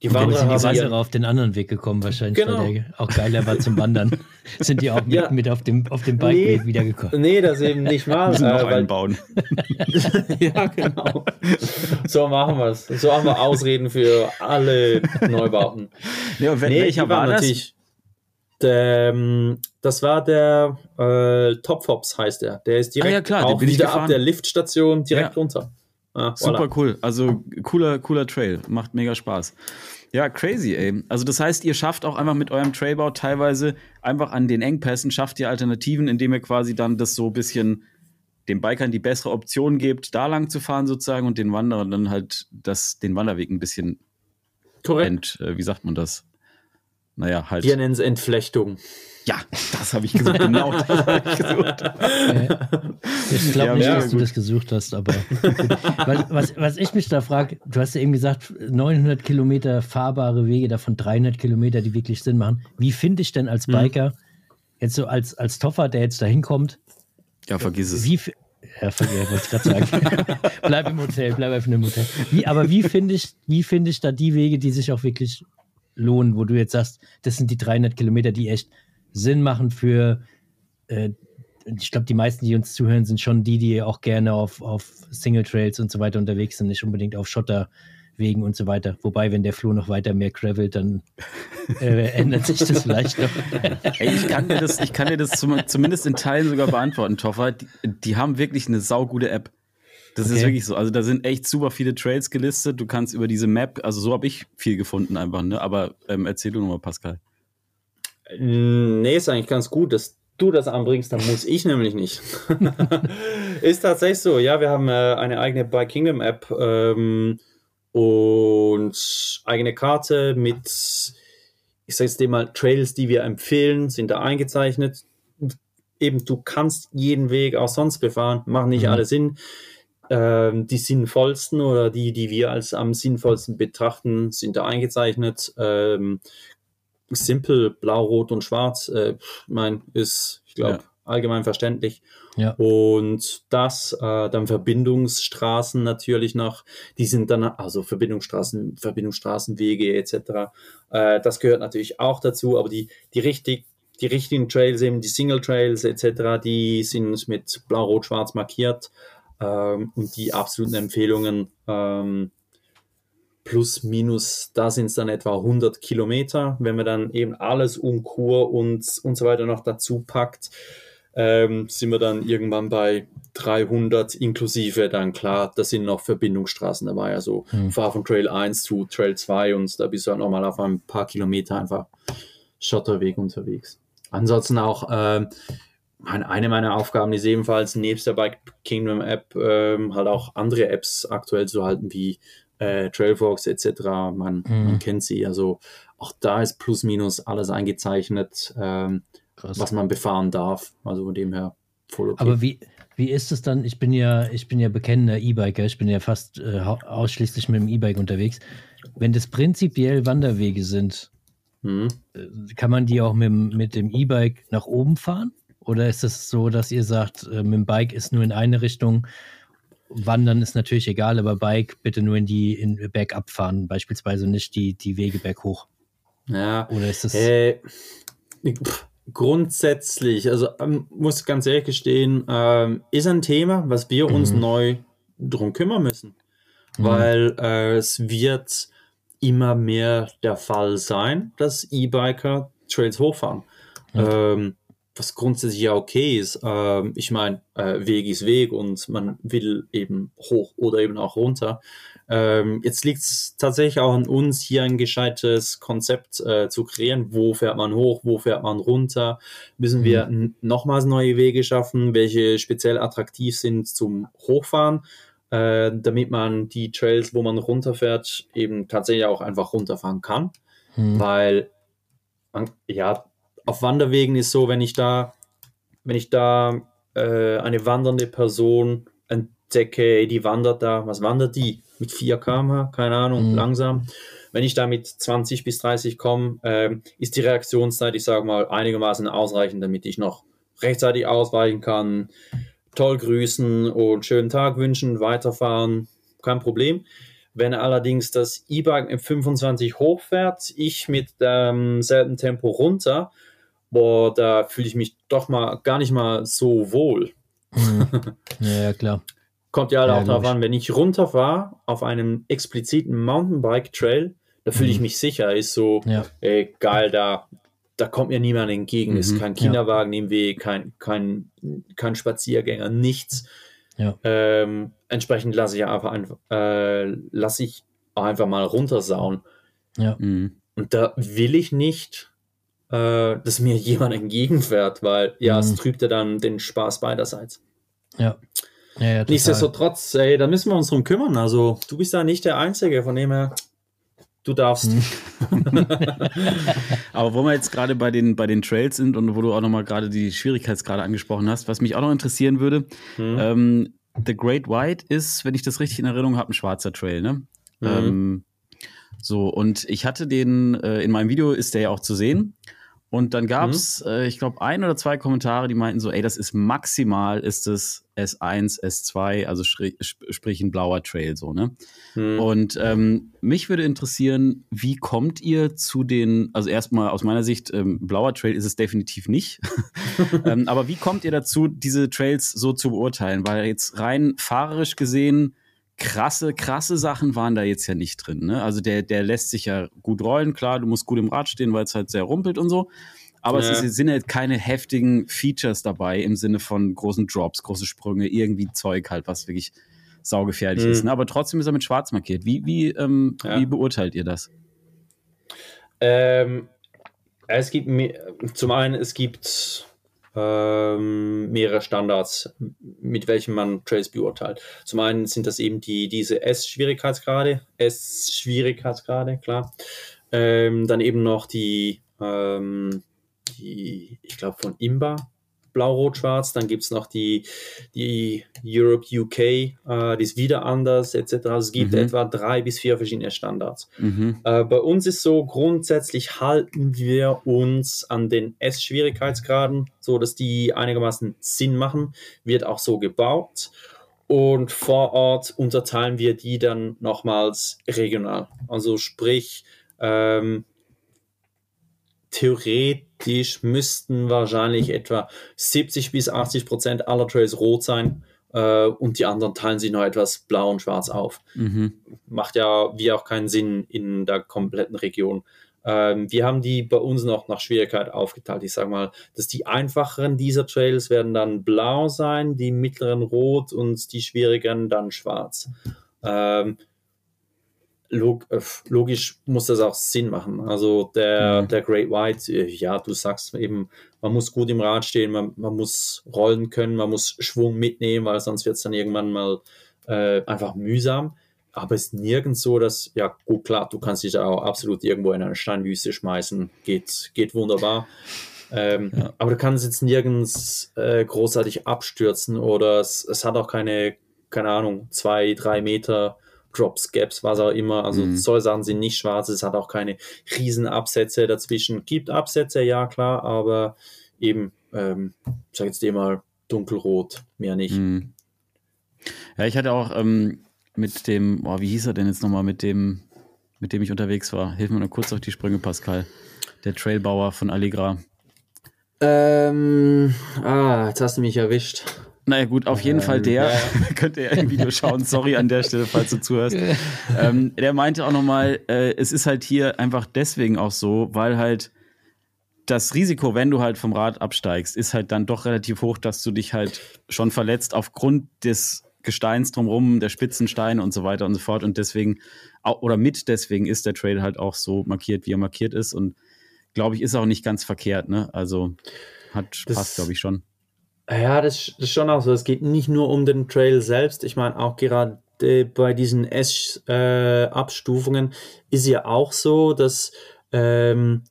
S3: Die Wanderer sind die Wanderer auf den anderen Weg gekommen, wahrscheinlich, genau. weil der auch geiler war zum Wandern. *laughs* sind die auch mit, ja. mit auf dem, auf dem Bikeweg nee, wiedergekommen?
S4: Nee, das eben nicht mal.
S1: Müssen äh, einbauen. *laughs*
S4: ja, genau. So machen wir es. So haben wir Ausreden für alle Neubauten.
S1: Nee, und wenn, nee, welcher war das?
S4: Der, ähm, das war der äh, Topfops heißt der. Der ist direkt
S1: ah, ja, klar,
S4: auch wieder ab der Liftstation direkt ja. runter.
S1: Ah, Super voilà. cool. Also cooler, cooler Trail. Macht mega Spaß. Ja, crazy, ey. Also das heißt, ihr schafft auch einfach mit eurem Trailbau teilweise einfach an den Engpässen, schafft ihr Alternativen, indem ihr quasi dann das so ein bisschen den Bikern die bessere Option gebt, da lang zu fahren sozusagen und den Wanderern dann halt das, den Wanderweg ein bisschen
S4: Korrekt.
S1: Ent, äh, wie sagt man das? Naja, halt.
S4: Wir nennen es Entflechtung.
S1: Ja, das habe *laughs* ich gesucht. Genau, das habe
S3: ich gesucht. ich glaube ja, nicht, dass gut. du das gesucht hast, aber *laughs* was, was, was ich mich da frage, du hast ja eben gesagt, 900 Kilometer fahrbare Wege, davon 300 Kilometer, die wirklich Sinn machen. Wie finde ich denn als hm. Biker, hm. jetzt so als, als Toffer, der jetzt da hinkommt?
S1: Ja, vergiss es.
S3: Wie, ja, vergiss, wollte ich gerade sagen. *laughs* bleib im Hotel, bleib einfach im Hotel. Wie, aber wie finde ich, wie finde ich da die Wege, die sich auch wirklich lohnen, wo du jetzt sagst, das sind die 300 Kilometer, die echt Sinn machen für, äh, ich glaube, die meisten, die uns zuhören, sind schon die, die auch gerne auf, auf Single Trails und so weiter unterwegs sind, nicht unbedingt auf Schotterwegen und so weiter. Wobei, wenn der Floh noch weiter mehr gravelt, dann äh, *laughs* ändert sich das vielleicht noch.
S1: Ey, ich kann dir das, ich kann dir das zum, zumindest in Teilen sogar beantworten, Toffer. Die, die haben wirklich eine saugute App. Das okay. ist wirklich so. Also da sind echt super viele Trails gelistet. Du kannst über diese Map, also so habe ich viel gefunden einfach, ne? Aber ähm, erzähl du nochmal, Pascal.
S4: Nee, ist eigentlich ganz gut, dass du das anbringst, dann muss ich nämlich nicht. *laughs* ist tatsächlich so, ja, wir haben äh, eine eigene Bike Kingdom App ähm, und eigene Karte mit, ich sage jetzt mal, Trails, die wir empfehlen, sind da eingezeichnet. Eben, du kannst jeden Weg auch sonst befahren, machen nicht mhm. alle Sinn. Ähm, die sinnvollsten oder die, die wir als am sinnvollsten betrachten, sind da eingezeichnet. Ähm, simpel, blau, rot und schwarz, äh, mein, ist, ich glaube, ja. allgemein verständlich.
S3: Ja.
S4: Und das, äh, dann Verbindungsstraßen natürlich noch, die sind dann, also Verbindungsstraßen, Verbindungsstraßenwege etc. Äh, das gehört natürlich auch dazu, aber die, die richtig, die richtigen Trails, eben die Single Trails etc., die sind mit blau, rot, schwarz markiert. Ähm, und die absoluten Empfehlungen, ähm, plus minus, da sind es dann etwa 100 Kilometer. Wenn man dann eben alles um Kur und, und so weiter noch dazu packt, ähm, sind wir dann irgendwann bei 300 inklusive dann klar, da sind noch Verbindungsstraßen dabei, also mhm. fahr von Trail 1 zu Trail 2 und da bist du halt nochmal auf ein paar Kilometer einfach Schotterweg unterwegs. Ansonsten auch äh, eine meiner Aufgaben ist ebenfalls nebst der Bike Kingdom App ähm, halt auch andere Apps aktuell zu halten, wie äh, Trailfox etc. Man, mhm. man, kennt sie. Also auch da ist plus minus alles eingezeichnet, ähm, was man befahren darf. Also von dem her
S3: voll okay. Aber wie, wie ist es dann? Ich bin ja, ich bin ja bekennender E-Biker, ich bin ja fast äh, ausschließlich mit dem E-Bike unterwegs. Wenn das prinzipiell Wanderwege sind, mhm. Äh, kann man die auch mit, mit dem E-Bike nach oben fahren? Oder ist es so, dass ihr sagt, äh, mit dem Bike ist nur in eine Richtung Wandern ist natürlich egal, aber Bike bitte nur in die in Bergab fahren, beispielsweise nicht die, die Wege berghoch.
S4: Ja. Oder ist das. Äh, grundsätzlich, also ähm, muss ganz ehrlich gestehen, ähm, ist ein Thema, was wir uns mhm. neu drum kümmern müssen. Mhm. Weil äh, es wird immer mehr der Fall sein, dass E-Biker Trails hochfahren. Mhm. Ähm, was grundsätzlich ja okay ist. Ähm, ich meine, äh, Weg ist Weg und man will eben hoch oder eben auch runter. Ähm, jetzt liegt es tatsächlich auch an uns, hier ein gescheites Konzept äh, zu kreieren. Wo fährt man hoch, wo fährt man runter? Müssen mhm. wir nochmals neue Wege schaffen, welche speziell attraktiv sind zum Hochfahren? Äh, damit man die Trails, wo man runterfährt, eben tatsächlich auch einfach runterfahren kann. Mhm. Weil ja, auf Wanderwegen ist so, wenn ich da, wenn ich da äh, eine wandernde Person entdecke, die wandert da, was wandert die? Mit 4 km/h, keine Ahnung, mhm. langsam. Wenn ich da mit 20 bis 30 komme, äh, ist die Reaktionszeit, ich sage mal, einigermaßen ausreichend, damit ich noch rechtzeitig ausweichen kann, toll grüßen und schönen Tag wünschen, weiterfahren, kein Problem. Wenn allerdings das E-Bike mit 25 hochfährt, ich mit demselben Tempo runter, boah, da fühle ich mich doch mal gar nicht mal so wohl.
S3: Mhm. *laughs* Ja, ja, klar.
S4: Kommt ja,
S3: Ja,
S4: auch darauf an, wenn ich runterfahre auf einem expliziten Mountainbike-Trail, da fühle ich
S3: Mhm.
S4: mich sicher. Ist so,
S3: Ja.
S4: ey, geil, da, da kommt mir niemand entgegen. Ist
S1: Mhm.
S4: kein Kinderwagen im Weg, kein, kein, kein Spaziergänger, nichts.
S3: Ja.
S4: Ähm, entsprechend lasse ich einfach einfach, äh, lasse ich auch einfach mal runtersauen.
S3: Ja.
S1: Mhm.
S4: Und da will ich nicht, äh, dass mir *laughs* jemand entgegenfährt, weil ja, es
S3: Mhm.
S4: trübt ja dann den Spaß beiderseits.
S3: Ja. Ja, ja.
S4: Nichtsdestotrotz, ey, da müssen wir uns drum kümmern. Also, du bist da nicht der Einzige, von dem her, du darfst.
S3: Mhm. *laughs*
S1: Aber wo wir jetzt gerade bei den, bei den Trails sind und wo du auch nochmal gerade die Schwierigkeitsgrade angesprochen hast, was mich auch noch interessieren würde,
S4: Hm.
S1: ähm, The Great White ist, wenn ich das richtig in Erinnerung habe, ein schwarzer Trail, ne?
S4: Mhm.
S1: Ähm, so, und ich hatte den, äh, in meinem Video ist der ja auch zu sehen. Und dann gab es, äh, ich glaube, ein oder zwei Kommentare, die meinten so, ey, das ist maximal, ist es S1, S2, also sprich ein blauer Trail, so, ne?
S4: Hm.
S1: Und ähm, mich würde interessieren, wie kommt ihr zu den, also erstmal aus meiner Sicht, ähm, blauer Trail ist es definitiv nicht. *laughs* ähm, aber wie kommt ihr dazu, diese Trails so zu beurteilen? Weil jetzt rein fahrerisch gesehen, krasse, krasse Sachen waren da jetzt ja nicht drin. Ne? Also der, der lässt sich ja gut rollen, klar, du musst gut im Rad stehen, weil es halt sehr rumpelt und so. Aber
S4: Ja.
S1: es ist, sind halt keine heftigen Features dabei im Sinne von großen Drops, große Sprünge, irgendwie Zeug halt, was wirklich saugefährlich
S4: Mhm.
S1: ist. Ne? Aber trotzdem ist er mit schwarz markiert. Wie, wie, ähm,
S4: Ja.
S1: wie beurteilt ihr das?
S4: Ähm, es gibt zum einen, es gibt ähm, mehrere Standards, mit welchen man Trails beurteilt. Zum einen sind das eben die, diese S-Schwierigkeitsgrade, S-Schwierigkeitsgrade, klar. Ähm, dann eben noch die, ähm, die ich glaube, von Imba, Blau, Rot, Schwarz. Dann gibt es noch die, die Europe UK, äh, die ist wieder anders, etc. Also es gibt
S1: Mhm.
S4: etwa drei bis vier verschiedene Standards.
S1: Mhm.
S4: Äh, bei uns ist so, grundsätzlich halten wir uns an den S-Schwierigkeitsgraden, so dass die einigermaßen Sinn machen, wird auch so gebaut. Und vor Ort unterteilen wir die dann nochmals regional. Also sprich, ähm, theoretisch müssten wahrscheinlich etwa 70 bis 80 Prozent aller Trails rot sein äh, und die anderen teilen sich noch etwas blau und schwarz auf
S1: Mhm.
S4: macht ja wie auch keinen Sinn in der kompletten Region. Ähm, wir haben die bei uns noch nach Schwierigkeit aufgeteilt. Ich sage mal, dass die einfacheren dieser Trails werden dann blau sein, die mittleren rot und die schwierigeren dann schwarz. Ähm, log äh, logisch muss das auch Sinn machen. Also der,
S1: Mhm.
S4: der Great White, äh, ja, du sagst eben, man muss gut im Rad stehen, man, man muss rollen können, man muss Schwung mitnehmen, weil sonst wird es dann irgendwann mal äh, einfach mühsam. Aber es ist nirgends so, dass, ja, gut, klar, du kannst dich da auch absolut irgendwo in eine Steinwüste schmeißen. Geht, geht wunderbar. Ähm,
S1: Ja.
S4: Aber du kannst jetzt nirgends äh, großartig abstürzen oder es, es hat auch keine, keine Ahnung, zwei, drei Meter Drops, Gaps, was auch immer. Also
S1: Mhm.
S4: solche Sachen sind nicht schwarz, es hat auch keine riesen Absätze dazwischen. Gibt Absätze, ja klar, aber eben, ähm, ich sag jetzt dir mal, dunkelrot, mehr nicht.
S1: Mhm. Ja, ich hatte auch ähm, mit dem, oh, wie hieß er denn jetzt nochmal, mit dem, mit dem ich unterwegs war? Hilf mir nur kurz auf die Sprünge, Pascal. Der Trailbauer von Allegra.
S4: Ähm, ah, jetzt hast du mich erwischt.
S1: Naja, gut, auf jeden
S4: Ähm,
S1: Fall der.
S4: ja. *laughs*
S1: Könnt ihr ja im Video schauen. Sorry an der Stelle, falls du zuhörst. *laughs* ähm, der meinte auch nochmal, äh, es ist halt hier einfach deswegen auch so, weil halt das Risiko, wenn du halt vom Rad absteigst, ist halt dann doch relativ hoch, dass du dich halt schon verletzt aufgrund des Gesteins drumherum, der Spitzensteine und so weiter und so fort. Und deswegen, oder mit deswegen ist der Trail halt auch so markiert, wie er markiert ist. Und glaube ich, ist auch nicht ganz verkehrt, ne? Also hat
S4: Das-
S1: passt, glaube ich, schon.
S4: Ja, das, das ist schon auch so. Es geht nicht nur um den Trail selbst. Ich meine, auch gerade bei diesen S-Abstufungen ist ja auch so, dass ähm,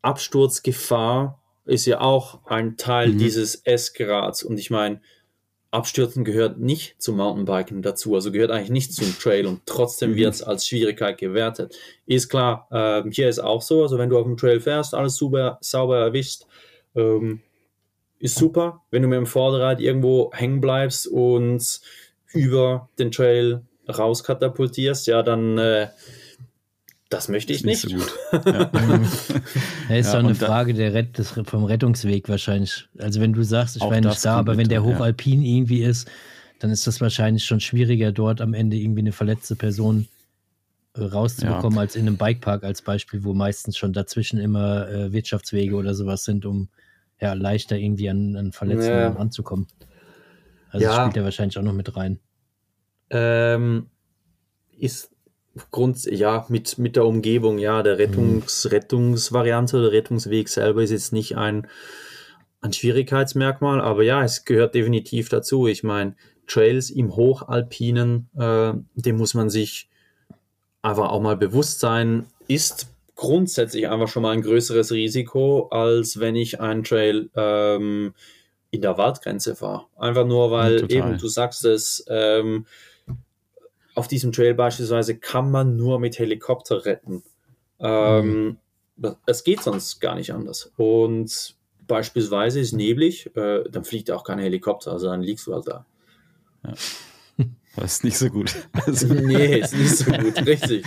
S4: Absturzgefahr ist ja auch ein Teil
S1: Mhm.
S4: dieses S-Grads. Und ich meine, Abstürzen gehört nicht zum Mountainbiken dazu, also gehört eigentlich nicht zum Trail und trotzdem
S1: Mhm.
S4: wird es als Schwierigkeit gewertet. Ist klar, ähm, hier ist auch so, also wenn du auf dem Trail fährst, alles super sauber erwischt, ähm, ist super. Wenn du mit dem Vorderrad irgendwo hängen bleibst und über den Trail rauskatapultierst, ja, dann äh, das möchte ich nicht. nicht. So gut. *laughs* Ja. *laughs*
S3: ja, ist ja, doch eine Frage der Rett, des, vom Rettungsweg wahrscheinlich. Also wenn du sagst, ich war nicht da, aber wenn der hochalpin ja. irgendwie ist, dann ist das wahrscheinlich schon schwieriger, dort am Ende irgendwie eine verletzte Person äh, rauszubekommen, als in einem Bikepark als Beispiel, wo meistens schon dazwischen immer äh, Wirtschaftswege oder sowas sind, um ja leichter irgendwie an, an Verletzten ranzukommen. Also ja. spielt er wahrscheinlich auch noch mit rein.
S4: Ähm, ist Grund, ja, mit, mit der Umgebung, ja, der Rettungs, mhm. Rettungsvariante oder Rettungsweg selber ist jetzt nicht ein, ein Schwierigkeitsmerkmal, aber ja, es gehört definitiv dazu. Ich meine, Trails im Hochalpinen, äh, dem muss man sich einfach auch mal bewusst sein, ist grundsätzlich einfach schon mal ein größeres Risiko, als wenn ich einen Trail ähm, in der Waldgrenze fahre. Einfach nur, weil ja, eben, du sagst es, ähm, auf diesem Trail beispielsweise kann man nur mit Helikopter retten. Ähm, mhm. Es geht sonst gar nicht anders. Und beispielsweise ist neblig, äh, dann fliegt auch kein Helikopter, also dann liegst du halt da.
S1: Ja. Das ist nicht so gut. *laughs*
S4: nee, ist nicht so gut, richtig.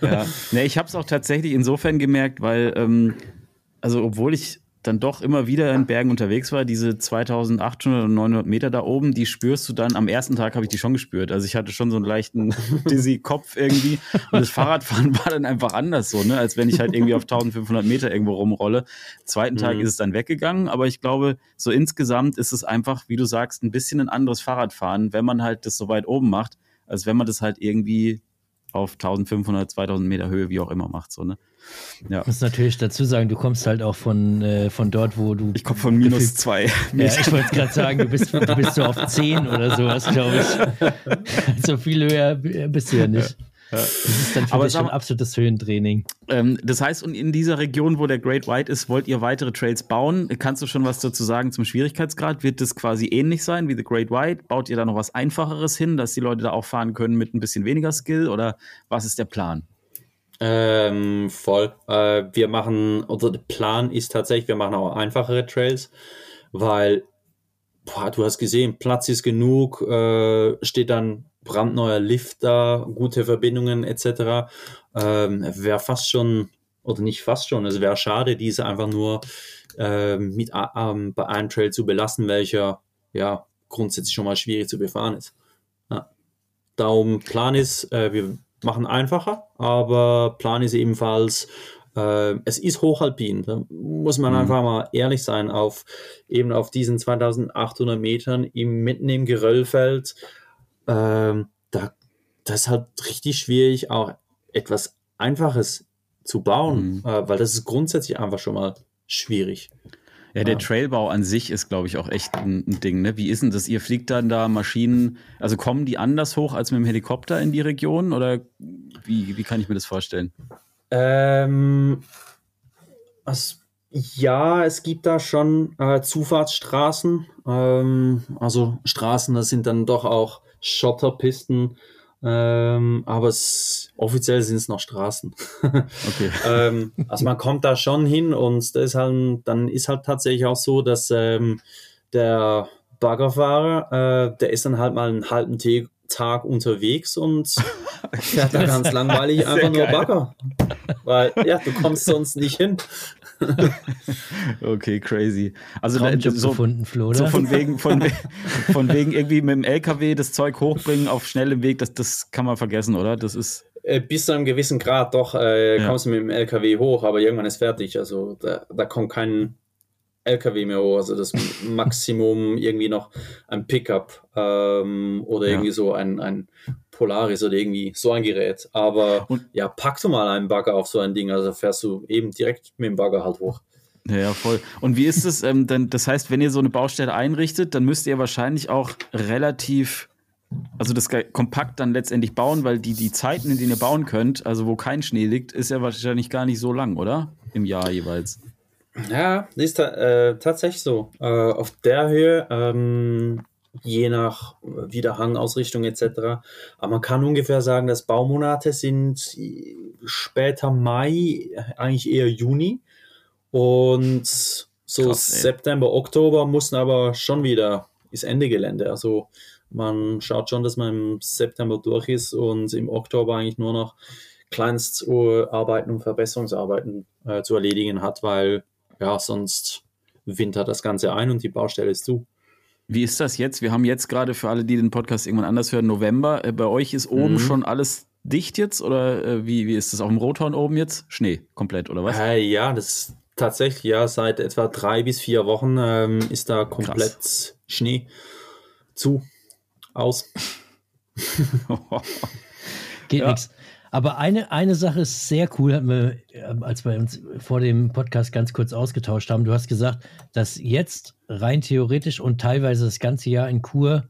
S1: ja. Nee, ich habe es auch tatsächlich insofern gemerkt, weil, ähm, also obwohl ich dann doch immer wieder in Bergen unterwegs war, diese 2800 und 900 Meter da oben, die spürst du dann, am ersten Tag habe ich die schon gespürt. Also ich hatte schon so einen leichten *laughs* dizzy Kopf irgendwie und das Fahrradfahren war dann einfach anders so, ne, als wenn ich halt irgendwie auf 1500 Meter irgendwo rumrolle. Zweiten Tag mhm. ist es dann weggegangen, aber ich glaube, so insgesamt ist es einfach, wie du sagst, ein bisschen ein anderes Fahrradfahren, wenn man halt das so weit oben macht, als wenn man das halt irgendwie auf 1500, 2000 Meter Höhe, wie auch immer macht, so, ne.
S3: Ja. Ich muss natürlich dazu sagen, du kommst halt auch von, äh, von dort, wo du.
S1: Ich komme von minus gefühlt, zwei.
S3: Ja, ich wollte gerade sagen, du bist, du bist so auf zehn oder sowas, glaube ich. *laughs* so viel höher bist du ja nicht. Ja. Das ist dann für Aber dich schon absolutes Höhentraining.
S1: Ähm, das heißt, und in dieser Region, wo der Great White ist, wollt ihr weitere Trails bauen? Kannst du schon was dazu sagen zum Schwierigkeitsgrad? Wird das quasi ähnlich sein wie The Great White? Baut ihr da noch was Einfacheres hin, dass die Leute da auch fahren können mit ein bisschen weniger Skill? Oder was ist der Plan?
S4: Ähm, voll. Äh, wir machen, unser Plan ist tatsächlich, wir machen auch einfachere Trails, weil boah, du hast gesehen, Platz ist genug, äh, steht dann brandneuer Lift da, gute Verbindungen etc. Ähm, wäre fast schon, oder nicht fast schon, es wäre schade, diese einfach nur äh, mit äh, bei einem Trail zu belassen, welcher ja grundsätzlich schon mal schwierig zu befahren ist. Ja. Darum Plan ist, äh, wir machen einfacher, aber Plan ist ebenfalls, äh, es ist hochalpin. Da muss man mhm. einfach mal ehrlich sein, auf eben auf diesen 2800 Metern im, mitten im Geröllfeld. Äh, da, das ist halt richtig schwierig, auch etwas Einfaches zu bauen, mhm. äh, weil das ist grundsätzlich einfach schon mal schwierig.
S1: Ja, der Trailbau an sich ist, glaube ich, auch echt ein, ein, Ding. Ne? Wie ist denn das? Ihr fliegt dann da Maschinen, also kommen die anders hoch als mit dem Helikopter in die Region oder wie, wie kann ich mir das vorstellen?
S4: Ähm, also, ja, es gibt da schon äh, Zufahrtsstraßen, ähm, also Straßen, das sind dann doch auch Schotterpisten, ähm, aber es, offiziell sind es noch Straßen. *laughs* Okay. ähm, also man kommt da schon hin und ist halt, dann ist halt tatsächlich auch so, dass ähm, der Baggerfahrer, äh, der ist dann halt mal einen halben Tag unterwegs und *laughs* fährt da ganz langweilig einfach nur Bagger. Weil, ja, du kommst sonst nicht hin. *laughs*
S1: okay, crazy. Also
S3: da, so, gefunden, Flo,
S1: so von wegen, von, *laughs* von wegen irgendwie mit dem LKW das Zeug hochbringen auf schnellem Weg, das, das kann man vergessen, oder? Das ist.
S4: Äh, bis zu einem gewissen Grad doch äh, ja. kommst du mit dem LKW hoch, aber irgendwann ist fertig. Also da, da kommt kein LKW mehr hoch. Also das *laughs* Maximum irgendwie noch ein Pickup ähm, oder irgendwie so ein, ein Polaris oder irgendwie so ein Gerät. Aber und, ja, pack du mal einen Bagger auf so ein Ding, also fährst du eben direkt mit dem Bagger halt hoch.
S1: Ja, voll. Und wie ist es ähm, denn? Das heißt, wenn ihr so eine Baustelle einrichtet, dann müsst ihr wahrscheinlich auch relativ, also das kompakt dann letztendlich bauen, weil die, die Zeiten, in denen ihr bauen könnt, also wo kein Schnee liegt, ist ja wahrscheinlich gar nicht so lang, oder? Im Jahr jeweils.
S4: Ja, ist äh, tatsächlich so. Äh, auf der Höhe ähm, je nach Widerhangausrichtung etc. Aber man kann ungefähr sagen, dass Baumonate sind später Mai, eigentlich eher Juni. Und so
S1: Krass.
S4: September, Oktober mussten aber schon wieder ins Ende Gelände. Also man schaut schon, dass man im September durch ist und im Oktober eigentlich nur noch Kleinstarbeiten und Verbesserungsarbeiten äh, zu erledigen hat, weil ja sonst wintert das Ganze ein und die Baustelle ist zu.
S1: Wie ist das jetzt? Wir haben jetzt gerade für alle, die den Podcast irgendwann anders hören, November. Äh, Bei euch ist oben
S4: Mhm.
S1: schon alles dicht jetzt oder äh, wie, wie ist das auch im Rothorn oben jetzt? Schnee komplett oder was?
S4: Äh, ja, das ist tatsächlich, ja, seit etwa drei bis vier Wochen ähm, ist da komplett Schnee zu, aus. *laughs* *laughs*
S3: Geht
S4: Ja.
S3: nichts. Aber eine, eine Sache ist sehr cool, hatten wir, äh, als wir uns vor dem Podcast ganz kurz ausgetauscht haben. Du hast gesagt, dass jetzt rein theoretisch und teilweise das ganze Jahr in Kur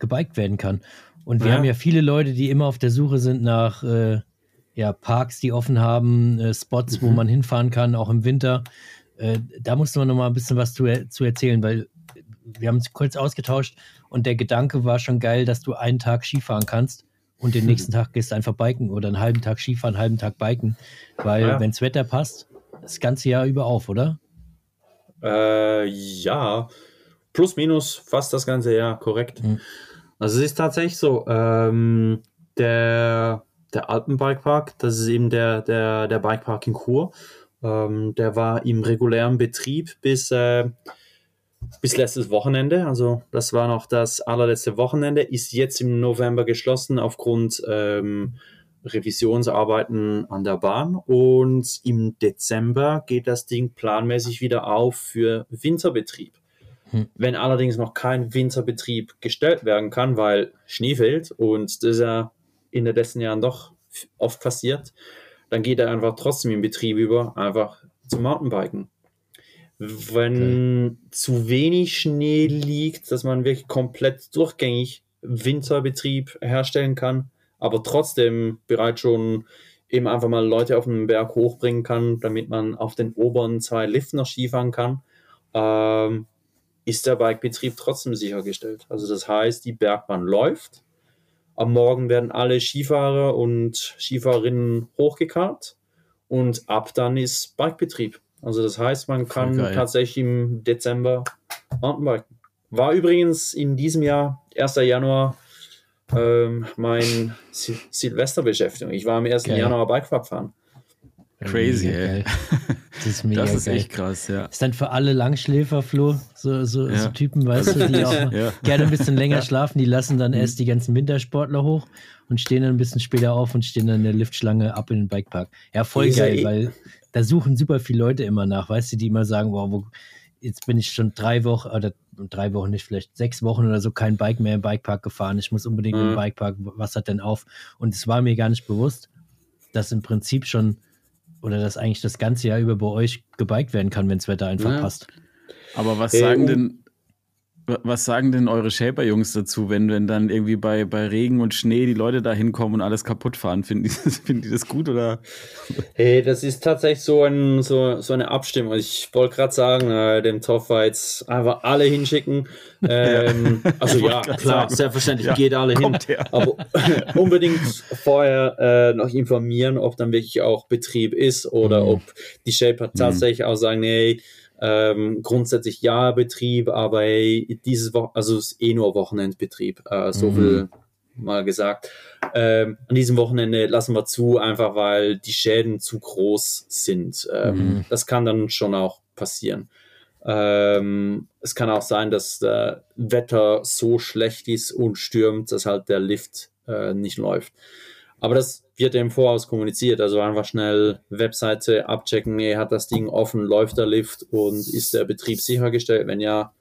S3: gebiked werden kann. Und wir
S4: Ja.
S3: haben ja viele Leute, die immer auf der Suche sind nach äh, ja, Parks, die offen haben, äh, Spots, wo
S4: Mhm.
S3: man hinfahren kann, auch im Winter. Äh, da musste man noch mal ein bisschen was zu, er- zu erzählen, weil wir haben uns kurz ausgetauscht und der Gedanke war schon geil, dass du einen Tag Skifahren kannst und den *laughs* nächsten Tag gehst du einfach biken oder einen halben Tag Skifahren, einen halben Tag biken. Weil,
S4: Ja.
S3: wenns Wetter passt, das ganze Jahr über auf, oder?
S4: Äh, ja, plus minus fast das ganze Jahr, korrekt.
S3: Mhm.
S4: Also es ist tatsächlich so, ähm, der, der Alpenbikepark, das ist eben der, der, der Bikepark in Chur, ähm, der war im regulären Betrieb bis, äh, bis letztes Wochenende, also das war noch das allerletzte Wochenende, ist jetzt im November geschlossen aufgrund ähm, Revisionsarbeiten an der Bahn und im Dezember geht das Ding planmäßig wieder auf für Winterbetrieb.
S3: Hm.
S4: Wenn allerdings noch kein Winterbetrieb gestellt werden kann, weil Schnee fällt und das ja in den letzten Jahren doch oft passiert, dann geht er einfach trotzdem in Betrieb über, einfach zum Mountainbiken. Wenn zu wenig Schnee liegt, dass man wirklich komplett durchgängig Winterbetrieb herstellen kann, aber trotzdem bereits schon eben einfach mal Leute auf den Berg hochbringen kann, damit man auf den oberen zwei Liften noch Skifahren kann, ähm, ist der Bikebetrieb trotzdem sichergestellt. Also das heißt, die Bergbahn läuft. Am Morgen werden alle Skifahrer und Skifahrerinnen hochgekarrt und ab dann ist Bikebetrieb. Also das heißt, man kann tatsächlich im Dezember Mountainbiken. War übrigens in diesem Jahr, 1. Januar, ähm, mein Sil Silvesterbeschäftigung. Ich war am 1.
S3: Geil.
S4: Januar Bikepark fahren.
S1: Crazy, ey. *laughs*
S3: Das ist mega
S1: Das ist
S3: geil.
S1: echt krass, ja.
S3: Ist dann für alle Langschläfer, Flo, so, so,
S1: Ja.
S3: so Typen, weißt du, die *laughs* auch
S1: Ja.
S3: gerne ein bisschen länger
S1: Ja.
S3: schlafen, die lassen dann erst die ganzen Wintersportler hoch und stehen dann ein bisschen später auf und stehen dann in der Liftschlange ab in den Bikepark. Ja, voll
S4: Dieser
S3: geil,
S4: E-
S3: weil da suchen super viele Leute immer nach, weißt du, die immer sagen, wow, wo, jetzt bin ich schon drei Wochen, oder drei Wochen nicht, vielleicht sechs Wochen oder so kein Bike mehr im Bikepark gefahren. Ich muss unbedingt
S4: Mhm.
S3: im Bikepark, was hat denn auf? Und es war mir gar nicht bewusst, dass im Prinzip schon oder dass eigentlich das ganze Jahr über bei euch gebiked werden kann, wenn das Wetter einfach
S4: Ja.
S3: passt.
S1: Aber was
S4: Äh,
S1: sagen
S4: um-
S1: denn, was sagen denn eure Shaper-Jungs dazu, wenn, wenn dann irgendwie bei, bei Regen und Schnee die Leute da hinkommen und alles kaputt fahren? Finden die, das- *laughs* finden die das gut oder?
S4: Hey, das ist tatsächlich so, ein, so, so eine Abstimmung. Ich wollte gerade sagen, äh, dem jetzt einfach alle hinschicken. *laughs* Ähm, also
S1: Ich wollte
S4: ja, klar,
S1: sagen.
S4: selbstverständlich
S1: Ja,
S4: geht alle hin.
S1: her.
S4: Aber *laughs* unbedingt vorher äh, noch informieren, ob dann wirklich auch Betrieb ist oder
S3: Mhm.
S4: ob die Shaper tatsächlich auch sagen, nee, ähm, grundsätzlich ja Betrieb, aber hey, dieses Woche, also es ist eh nur Wochenendbetrieb, äh, so
S3: Mhm.
S4: viel mal gesagt. Ähm, an diesem Wochenende lassen wir zu, einfach weil die Schäden zu groß sind. Ähm,
S3: Mhm.
S4: Das kann dann schon auch passieren. Ähm, es kann auch sein, dass der Wetter so schlecht ist und stürmt, dass halt der Lift äh, nicht läuft. Aber das wird ja im Voraus kommuniziert. Also einfach schnell Webseite abchecken, nee, hat das Ding offen, läuft der Lift und ist der Betrieb sichergestellt? Wenn ja,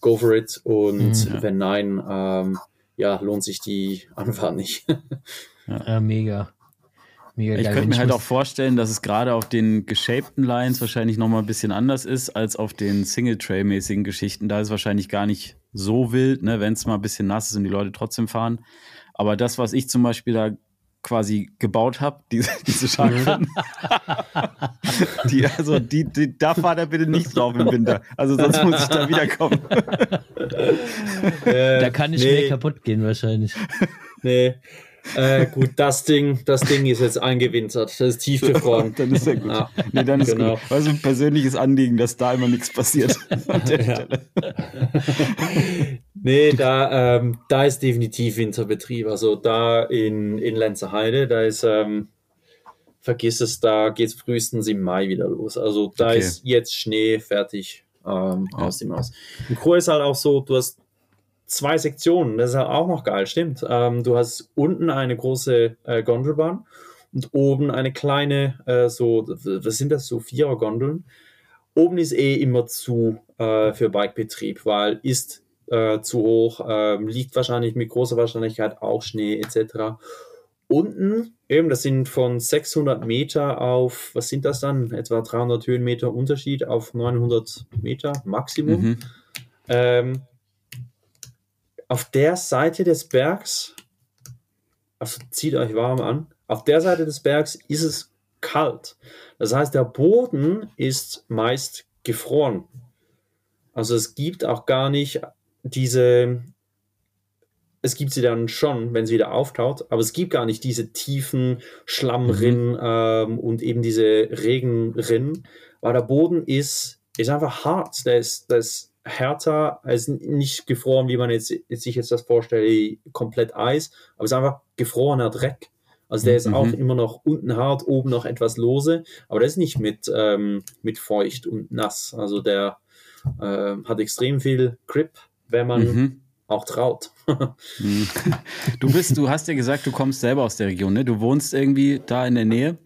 S4: go for it. Und
S3: Mhm.
S4: wenn nein, ähm, ja, lohnt sich die Anfahrt nicht. *laughs*
S3: Ja, mega. Mega
S1: Ich
S3: geil.
S1: könnte mir halt auch vorstellen, dass es gerade auf den geshapten Lines wahrscheinlich nochmal ein bisschen anders ist als auf den Single-Trail-mäßigen Geschichten. Da ist es wahrscheinlich gar nicht so wild, ne, wenn es mal ein bisschen nass ist und die Leute trotzdem fahren. Aber das, was ich zum Beispiel da quasi gebaut habe, *laughs* diese, diese Scharfen, die, also die, die, da fahrt er bitte nicht drauf im Winter. Also sonst muss ich da wiederkommen.
S3: da kann nicht mehr kaputt gehen wahrscheinlich.
S4: Nee. Äh, gut, das Ding, das Ding ist jetzt eingewintert. Das ist tief gefroren. *laughs*
S1: dann ist ja gut. Ja. Nee, dann ist genau. gut. Also ein persönliches Anliegen, dass da immer nichts passiert *laughs* an der ja. Stelle.
S4: nee, da, ähm, da ist definitiv Winterbetrieb. Also da in, in Lenzerheide, da ist, ähm, vergiss es, da geht es frühestens im Mai wieder los. Also da okay. ist jetzt Schnee fertig ähm, ja. aus dem Haus. Im Chor ist halt auch so, du hast zwei Sektionen, das ist halt auch noch geil, stimmt. Ähm, du hast unten eine große äh, Gondelbahn und oben eine kleine, äh, so, was sind das, so vierer Gondeln. Oben ist eh immer zu äh, für Bikebetrieb, weil ist äh, zu hoch, ähm, liegt wahrscheinlich mit großer Wahrscheinlichkeit auch Schnee etc. Unten, eben, das sind von 600 Meter auf, was sind das dann? Etwa 300 Höhenmeter Unterschied auf 900 Meter Maximum. Mhm. Ähm, auf der Seite des Bergs, also zieht euch warm an, auf der Seite des Bergs ist es kalt. Das heißt, der Boden ist meist gefroren. Also es gibt auch gar nicht diese, es gibt sie dann schon, wenn sie wieder auftaucht, aber es gibt gar nicht diese tiefen Schlammrinnen mhm. ähm, und eben diese Regenrinnen, weil der Boden ist, ist einfach hart. Der ist, der ist härter, also nicht gefroren, wie man jetzt, sich jetzt das vorstellt, komplett Eis, aber es ist einfach gefrorener Dreck. Also der ist mhm. auch immer noch unten hart, oben noch etwas lose, aber der ist nicht mit, ähm, mit feucht und nass. Also der äh, hat extrem viel Grip, wenn man mhm auch traut.
S1: Mhm. du bist, du hast ja gesagt, du kommst selber aus der Region, ne? Du wohnst irgendwie da in der Nähe.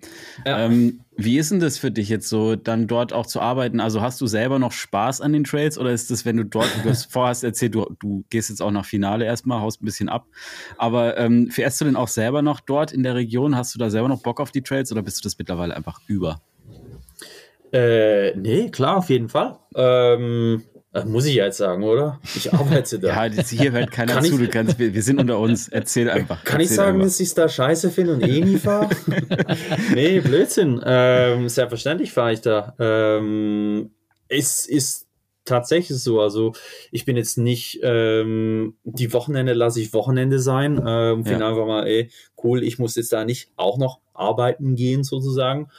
S1: Ja. Ähm, wie ist denn das für dich jetzt so, dann dort auch zu arbeiten? Also hast du selber noch Spaß an den Trails oder ist das, wenn du dort, du hast *laughs* vorher hast erzählt, du, du gehst jetzt auch nach Finale erstmal, haust ein bisschen ab. Aber ähm, fährst du denn auch selber noch dort in der Region? Hast du da selber noch Bock auf die Trails oder bist du das mittlerweile einfach über?
S4: Äh, nee, klar, auf jeden Fall. Ähm, muss ich jetzt sagen, oder? Ich arbeite da. *laughs*
S1: ja, hier hört keiner kann zu. Ich, kannst, wir, wir, sind unter uns. Erzähl einfach.
S4: Kann
S1: Erzähl
S4: ich sagen, einfach. dass ich es da scheiße finde und eh nie fahre? *laughs* nee, Blödsinn. Ähm, selbstverständlich fahre ich da. Ähm, es ist tatsächlich so. Also ich bin jetzt nicht, ähm, die Wochenende lasse ich Wochenende sein. Ähm, finde ja. einfach mal, ey, cool, ich muss jetzt da nicht auch noch arbeiten gehen sozusagen.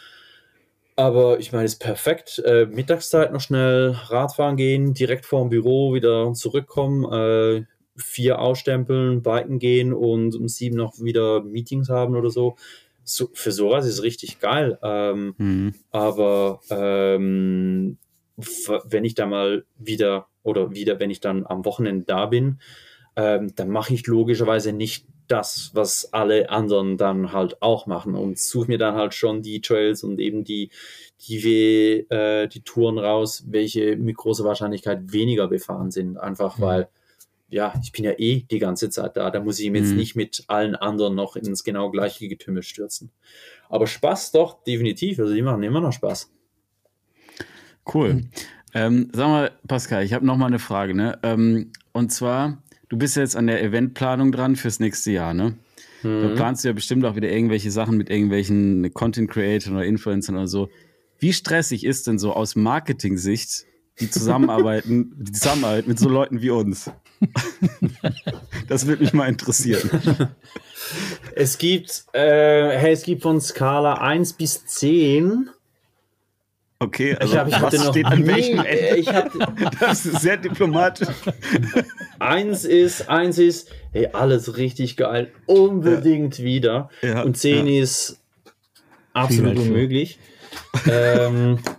S4: Aber ich meine, es ist perfekt. Äh, Mittagszeit noch schnell Radfahren gehen, direkt vor dem Büro wieder zurückkommen, äh, vier ausstempeln, biken gehen und um sieben noch wieder Meetings haben oder so. so für sowas ist es richtig geil. Ähm, mhm. Aber ähm, wenn ich da mal wieder oder wieder, wenn ich dann am Wochenende da bin, ähm, dann mache ich logischerweise nicht das, was alle anderen dann halt auch machen und suche mir dann halt schon die Trails und eben die, die, äh, die Touren raus, welche mit großer Wahrscheinlichkeit weniger befahren sind. Einfach mhm. weil, ja, ich bin ja eh die ganze Zeit da. Da muss ich ihm jetzt mhm. nicht mit allen anderen noch ins genau gleiche Getümmel stürzen. Aber Spaß doch, definitiv. Also die machen immer noch Spaß.
S1: Cool. Mhm. Ähm, sag mal, Pascal, ich habe noch mal eine Frage. Ne? Ähm, und zwar, du bist jetzt an der Eventplanung dran fürs nächste Jahr, ne? Mhm. Da planst du ja bestimmt auch wieder irgendwelche Sachen mit irgendwelchen Content Creators oder Influencern oder so. Wie stressig ist denn so aus Marketing-Sicht die Zusammenarbeiten, *laughs* die Zusammenarbeit mit so Leuten wie uns? *laughs* das würde mich mal interessieren.
S4: Es gibt, äh, hey, es gibt von Skala 1 bis 10
S1: Okay, also
S4: ich hab, ich was
S1: steht an welchem Ende? Ich *laughs* hab, das ist sehr diplomatisch.
S4: Eins ist, eins ist, hey, alles richtig geil, unbedingt ja. wieder. Ja, und zehn ja. ist absolut unmöglich. ähm, *laughs*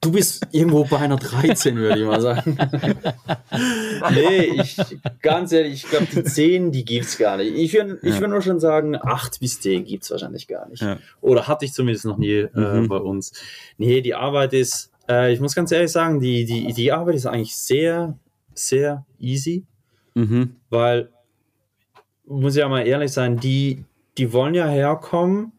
S4: du bist irgendwo bei einer 13, würde ich mal sagen. nee, ich, ganz ehrlich, ich glaube, die 10, die gibt es gar nicht. Ich würde ich würd nur schon sagen, 8 bis 10 gibt es wahrscheinlich gar nicht. Ja. Oder hatte ich zumindest noch nie äh, mhm. bei uns. Nee, die Arbeit ist, äh, ich muss ganz ehrlich sagen, die, die, die Arbeit ist eigentlich sehr, sehr easy. Mhm. Weil, muss ich ja mal ehrlich sein, die, die wollen ja herkommen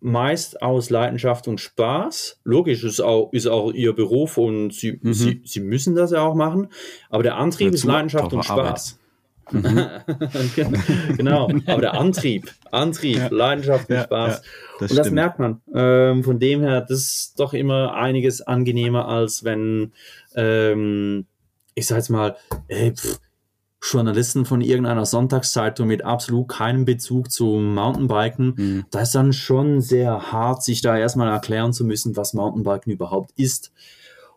S4: meist aus Leidenschaft und Spaß. Logisch, ist auch, ist auch ihr Beruf und sie, mhm. sie, sie müssen das ja auch machen. Aber der Antrieb Dazu ist Leidenschaft und Spaß. Mhm. *laughs* genau, aber der Antrieb, Antrieb, ja. Leidenschaft und ja, Spaß. Ja, das und das stimmt. merkt man. Ähm, von dem her, das ist doch immer einiges angenehmer, als wenn, ähm, ich sag jetzt mal, ey, pff, Journalisten von irgendeiner Sonntagszeitung mit absolut keinem Bezug zum Mountainbiken. Mhm. Da ist dann schon sehr hart, sich da erstmal erklären zu müssen, was Mountainbiken überhaupt ist.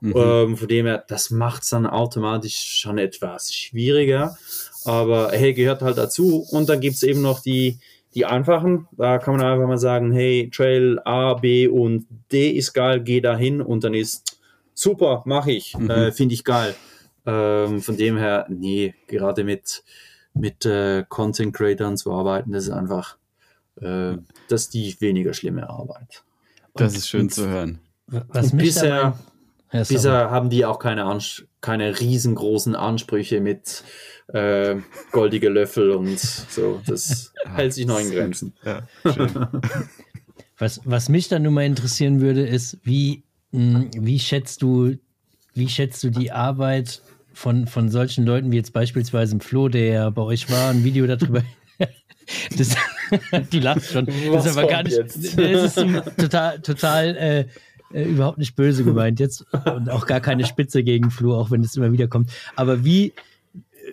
S4: Mhm. Ähm, von dem her, das macht es dann automatisch schon etwas schwieriger. Aber hey, gehört halt dazu. Und dann gibt es eben noch die, die einfachen. Da kann man einfach mal sagen, hey, Trail A, B und D ist geil, geh dahin und dann ist super, mache ich, mhm. äh, finde ich geil. Ähm, von dem her, nee, gerade mit, mit äh, Content Creatern zu arbeiten, das ist einfach, äh, das ist die weniger schlimme Arbeit.
S1: Das und, ist schön zu hören.
S4: Was mich bisher, ja, bisher haben die auch keine, Ans keine riesengroßen Ansprüche mit äh, goldige Löffel und so. Das *laughs* hält sich noch in Grenzen. *laughs* Ja,
S3: was, was mich dann nun mal interessieren würde, ist, wie, mh, hm, wie schätzt du, wie schätzt du die Arbeit von, von solchen Leuten wie jetzt beispielsweise im Flo, der ja bei euch war, ein Video darüber. *laughs* das, *laughs* du lachst schon. Was das ist aber gar nicht. Jetzt? Das ist total, total äh, äh, überhaupt nicht böse gemeint jetzt und auch gar keine Spitze gegen Flo, auch wenn es immer wieder kommt. Aber wie,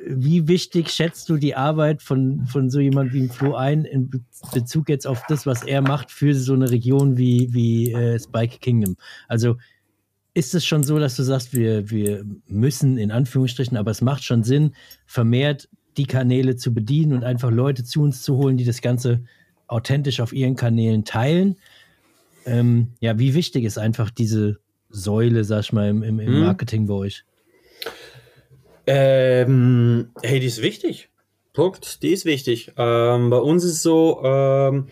S3: wie wichtig schätzt du die Arbeit von, von so jemand wie Flo ein in Bezug jetzt auf das, was er macht für so eine Region wie, wie äh, Spike Kingdom? Also ist es schon so, dass du sagst, wir, wir müssen in Anführungsstrichen, aber es macht schon Sinn, vermehrt die Kanäle zu bedienen und einfach Leute zu uns zu holen, die das Ganze authentisch auf ihren Kanälen teilen? Ähm, ja, wie wichtig ist einfach diese Säule, sag ich mal, im, im, im hm. Marketing bei euch?
S4: Ähm, hey, die ist wichtig. Punkt, die ist wichtig. Ähm, bei uns ist es so, ähm,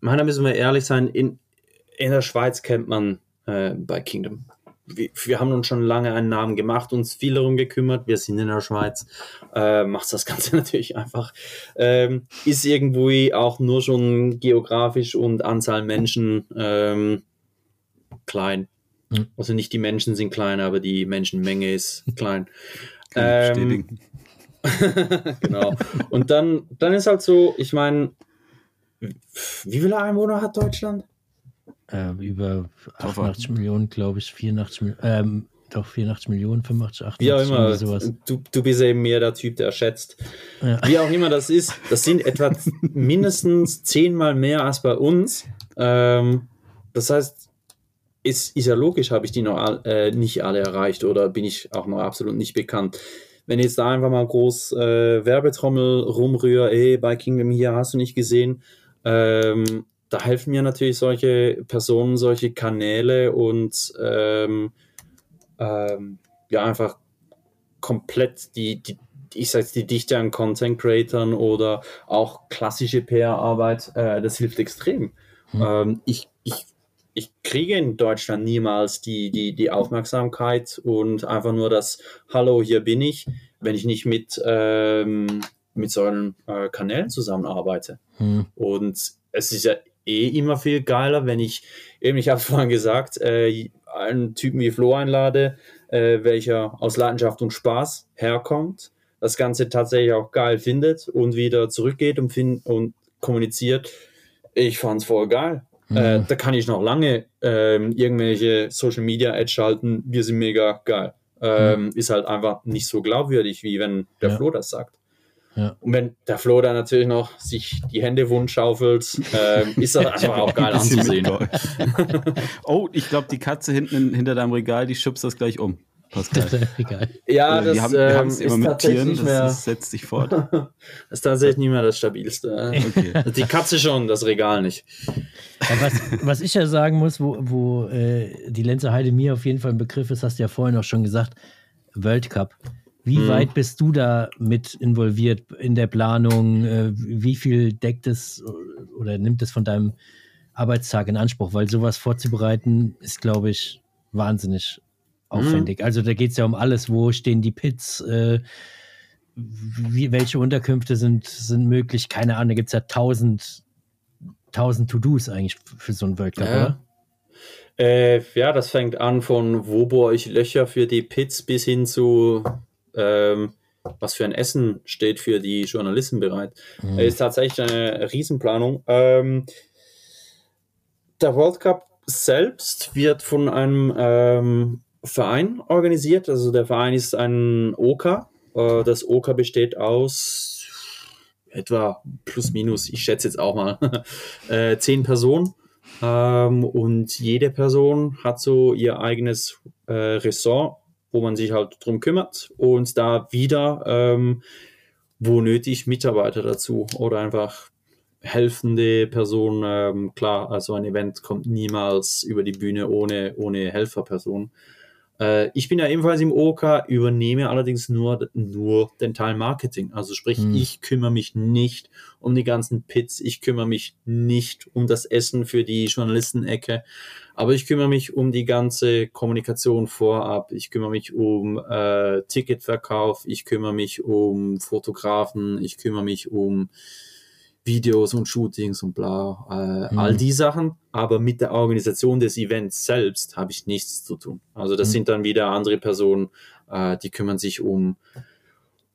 S4: meiner müssen wir ehrlich sein, in, in der Schweiz kennt man äh, bei Kingdom. Wir, wir, haben uns schon lange einen Namen gemacht, uns viel darum gekümmert. Wir sind in der Schweiz. Äh, macht das Ganze *laughs* natürlich einfach. Ähm, ist irgendwie auch nur schon geografisch und Anzahl Menschen ähm, klein. Mhm. Also nicht die Menschen sind klein, aber die Menschenmenge ist *laughs* klein. Ähm, *laughs* genau. Und dann, dann ist halt so, ich meine, wie viele Einwohner hat Deutschland?
S3: Äh, über 88 Millionen, glaube ich, 84 Millionen. Ähm, doch 84 Millionen, 85, 88
S4: Wie auch immer, sowas. Du, du bist eben mehr der Typ, der schätzt. Ja. Wie auch immer das ist, das sind etwa mindestens zehnmal mehr als bei uns. Ähm, das heißt, ist, ist ja logisch, habe ich die noch äh, nicht alle erreicht oder bin ich auch noch absolut nicht bekannt. Wenn ich jetzt da einfach mal groß äh, Werbetrommel rumrühre, ey, bei Kingdom hier hast du nicht gesehen, ähm, da helfen mir natürlich solche Personen, solche Kanäle und ähm, ähm, ja, einfach komplett die, die ich sage die Dichte an Content Creatern oder auch klassische PR-Arbeit, äh, das hilft extrem. Hm. Ähm, ich, ich ich kriege in Deutschland niemals die, die, die Aufmerksamkeit und einfach nur das Hallo, hier bin ich, wenn ich nicht mit, ähm, mit solchen äh, Kanälen zusammenarbeite. Hm. Und es ist ja eh immer viel geiler, wenn ich, eben, ich habe *laughs* vorhin gesagt, äh, einen Typen wie Flo einlade, äh, welcher aus Leidenschaft und Spaß herkommt, das Ganze tatsächlich auch geil findet und wieder zurückgeht und, und kommuniziert. Ich fand es voll geil. Mhm. Äh, da kann ich noch lange ähm, irgendwelche Social Media Ads schalten. Wir sind mega geil. Ähm, mhm. Ist halt einfach nicht so glaubwürdig, wie wenn der ja. Flo das sagt. Ja. Und wenn der Flo dann natürlich noch sich die Hände wund schaufelt, ähm, ist das *laughs* einfach auch geil anzusehen. *laughs*
S1: oh, ich glaube, die Katze hinten hinter deinem Regal, die schubst das gleich um.
S4: Pascal. ja, das, wir haben ähm, es immer mit Tieren,
S1: das setzt sich fort.
S4: das *laughs* ist tatsächlich nicht mehr das Stabilste. Okay. Die Katze schon, das Regal nicht.
S3: Ja, was, was, ich ja sagen muss, wo, wo äh, die Lenze Heide mir auf jeden Fall ein Begriff ist, hast du ja vorhin auch schon gesagt, World Cup. Wie hm. weit bist du da mit involviert in der Planung? Äh, wie viel deckt es oder nimmt es von deinem Arbeitstag in Anspruch? Weil sowas vorzubereiten ist, glaube ich, wahnsinnig aufwendig. Mhm. Also da geht es ja um alles, wo stehen die Pits, äh, wie, welche Unterkünfte sind, sind möglich, keine Ahnung, da gibt es ja tausend, tausend To-Dos eigentlich für so einen World Cup, ja. oder?
S4: Äh, ja, das fängt an von wo bohre ich Löcher für die Pits bis hin zu ähm, was für ein Essen steht für die Journalisten bereit. Mhm. Ist tatsächlich eine Riesenplanung. Ähm, der World Cup selbst wird von einem ähm, Verein organisiert. Also der Verein ist ein OK, Äh, das OK besteht aus etwa plus minus, ich schätze jetzt auch mal, *laughs* äh, zehn Personen. Ähm, und jede Person hat so ihr eigenes äh, Ressort, wo man sich halt drum kümmert und da wieder, ähm, wo nötig, Mitarbeiter dazu oder einfach helfende Personen. Ähm, klar, also ein Event kommt niemals über die Bühne ohne, ohne Helferperson. Äh, ich bin ja ebenfalls im OK, übernehme allerdings nur, nur den Teil Marketing. Also sprich, hm. ich kümmere mich nicht um die ganzen Pits, ich kümmere mich nicht um das Essen für die Journalistenecke, aber ich kümmere mich um die ganze Kommunikation vorab, ich kümmere mich um äh, Ticketverkauf, ich kümmere mich um Fotografen, ich kümmere mich um Videos und Shootings und bla, äh, mhm. all die Sachen. Aber mit der Organisation des Events selbst habe ich nichts zu tun. Also das mhm. sind dann wieder andere Personen, äh, die kümmern sich um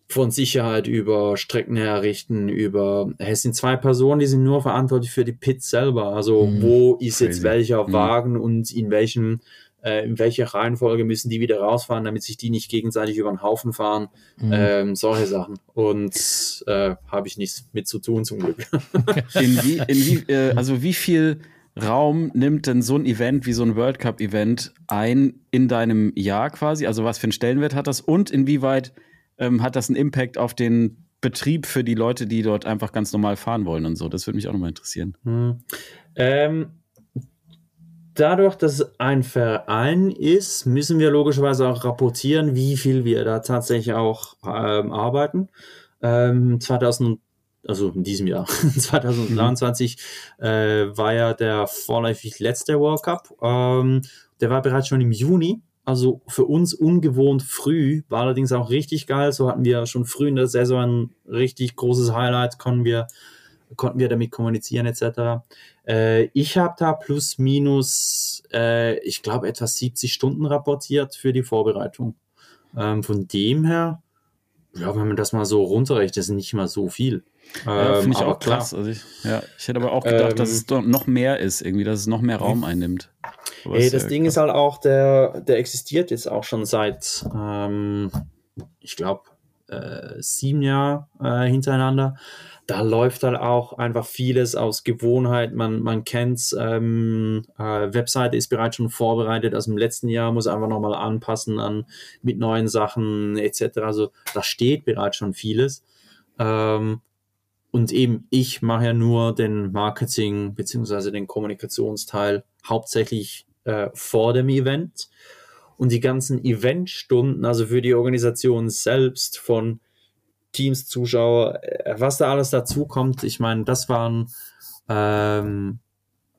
S4: von Sicherheit über Strecken herrichten, über es sind zwei Personen, die sind nur verantwortlich für die Pits selber. Also mhm. wo ist Crazy. jetzt welcher mhm. Wagen und in welchem äh, in welcher Reihenfolge müssen die wieder rausfahren, damit sich die nicht gegenseitig über den Haufen fahren, mhm. ähm, solche Sachen. Und äh, habe ich nichts mit zu tun zum Glück. *laughs*
S1: in wie, in wie, äh, also wie viel Raum nimmt denn so ein Event wie so ein World Cup Event ein in deinem Jahr quasi? Also was für einen Stellenwert hat das und inwieweit ähm, hat das einen Impact auf den Betrieb für die Leute, die dort einfach ganz normal fahren wollen und so? Das würde mich auch nochmal interessieren.
S4: Hm. Ähm, dadurch, dass es ein Verein ist, müssen wir logischerweise auch rapportieren, wie viel wir da tatsächlich auch ähm, arbeiten. Ähm, 2000, also in diesem Jahr, *laughs* 2023, mhm. äh, war ja der vorläufig letzte World Cup. Ähm, der war bereits schon im Juni. Also für uns ungewohnt früh, war allerdings auch richtig geil. So hatten wir schon früh in der Saison ein richtig großes Highlight, konnten wir, konnten wir damit kommunizieren etc. Äh, ich habe da plus minus, äh, ich glaube, etwa 70 Stunden rapportiert für die Vorbereitung. Ähm, von dem her, ja, wenn man das mal so runterrechnet, ist nicht mal so viel.
S1: Ja, Finde ich ähm, auch krass. Also ich, ja, ich hätte aber auch gedacht, ähm, dass es noch mehr ist, irgendwie, dass es noch mehr Raum einnimmt.
S4: Ey, das Ding krass. ist halt auch, der, der existiert jetzt auch schon seit, ähm, ich glaube, äh, sieben Jahren äh, hintereinander da läuft halt auch einfach vieles aus Gewohnheit. Man, man kennt es. Ähm, äh, Webseite ist bereits schon vorbereitet. Also im letzten Jahr muss einfach nochmal anpassen an mit neuen Sachen etc. Also da steht bereits schon vieles. Ähm, und eben, ich mache ja nur den Marketing bzw. den Kommunikationsteil hauptsächlich äh, vor dem Event. Und die ganzen Eventstunden, also für die Organisation selbst von Teams, Zuschauer, äh, was da alles dazu kommt. Ich meine, das waren, ähm,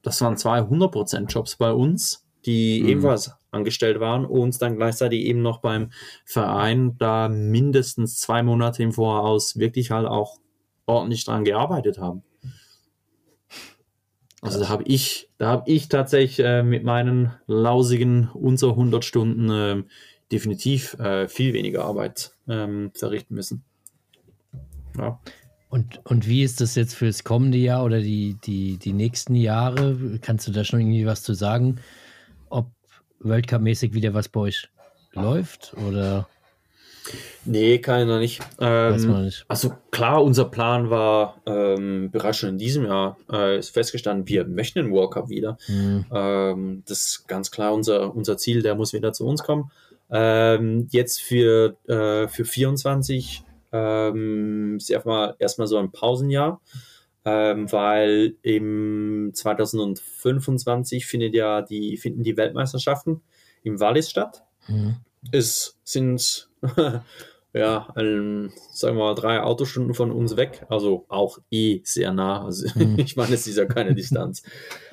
S4: das waren zwei 100% Jobs bei uns, die mhm. ebenfalls angestellt waren und dann gleichzeitig eben noch beim Verein da mindestens zwei Monate im Voraus wirklich halt auch ordentlich dran gearbeitet haben. Also da habe ich, da habe ich tatsächlich äh, mit meinen lausigen unter 100 Stunden äh, definitiv äh, viel weniger Arbeit ähm, verrichten müssen.
S3: Ja. Und, und wie ist das jetzt fürs kommende Jahr oder die, die, die nächsten Jahre? Kannst du da schon irgendwie was zu sagen? Ob World Cup-mäßig wieder was bei euch läuft oder?
S4: Nee, kann ich noch nicht. Ähm, nicht. Also klar, unser Plan war ähm, bereits schon in diesem Jahr, äh, ist festgestanden, wir möchten den World Cup wieder. Mhm. Ähm, das ist ganz klar unser, unser Ziel, der muss wieder zu uns kommen. Ähm, jetzt für, äh, für 24 ähm, ist erstmal, erstmal so ein Pausenjahr, ähm, weil im 2025 findet ja die, finden die Weltmeisterschaften im Wallis statt. Mhm. Es sind *laughs* ja, ein, sagen wir mal, drei Autostunden von uns weg, also auch eh sehr nah. Also *laughs* mhm. ich meine, es ist ja keine Distanz. *laughs*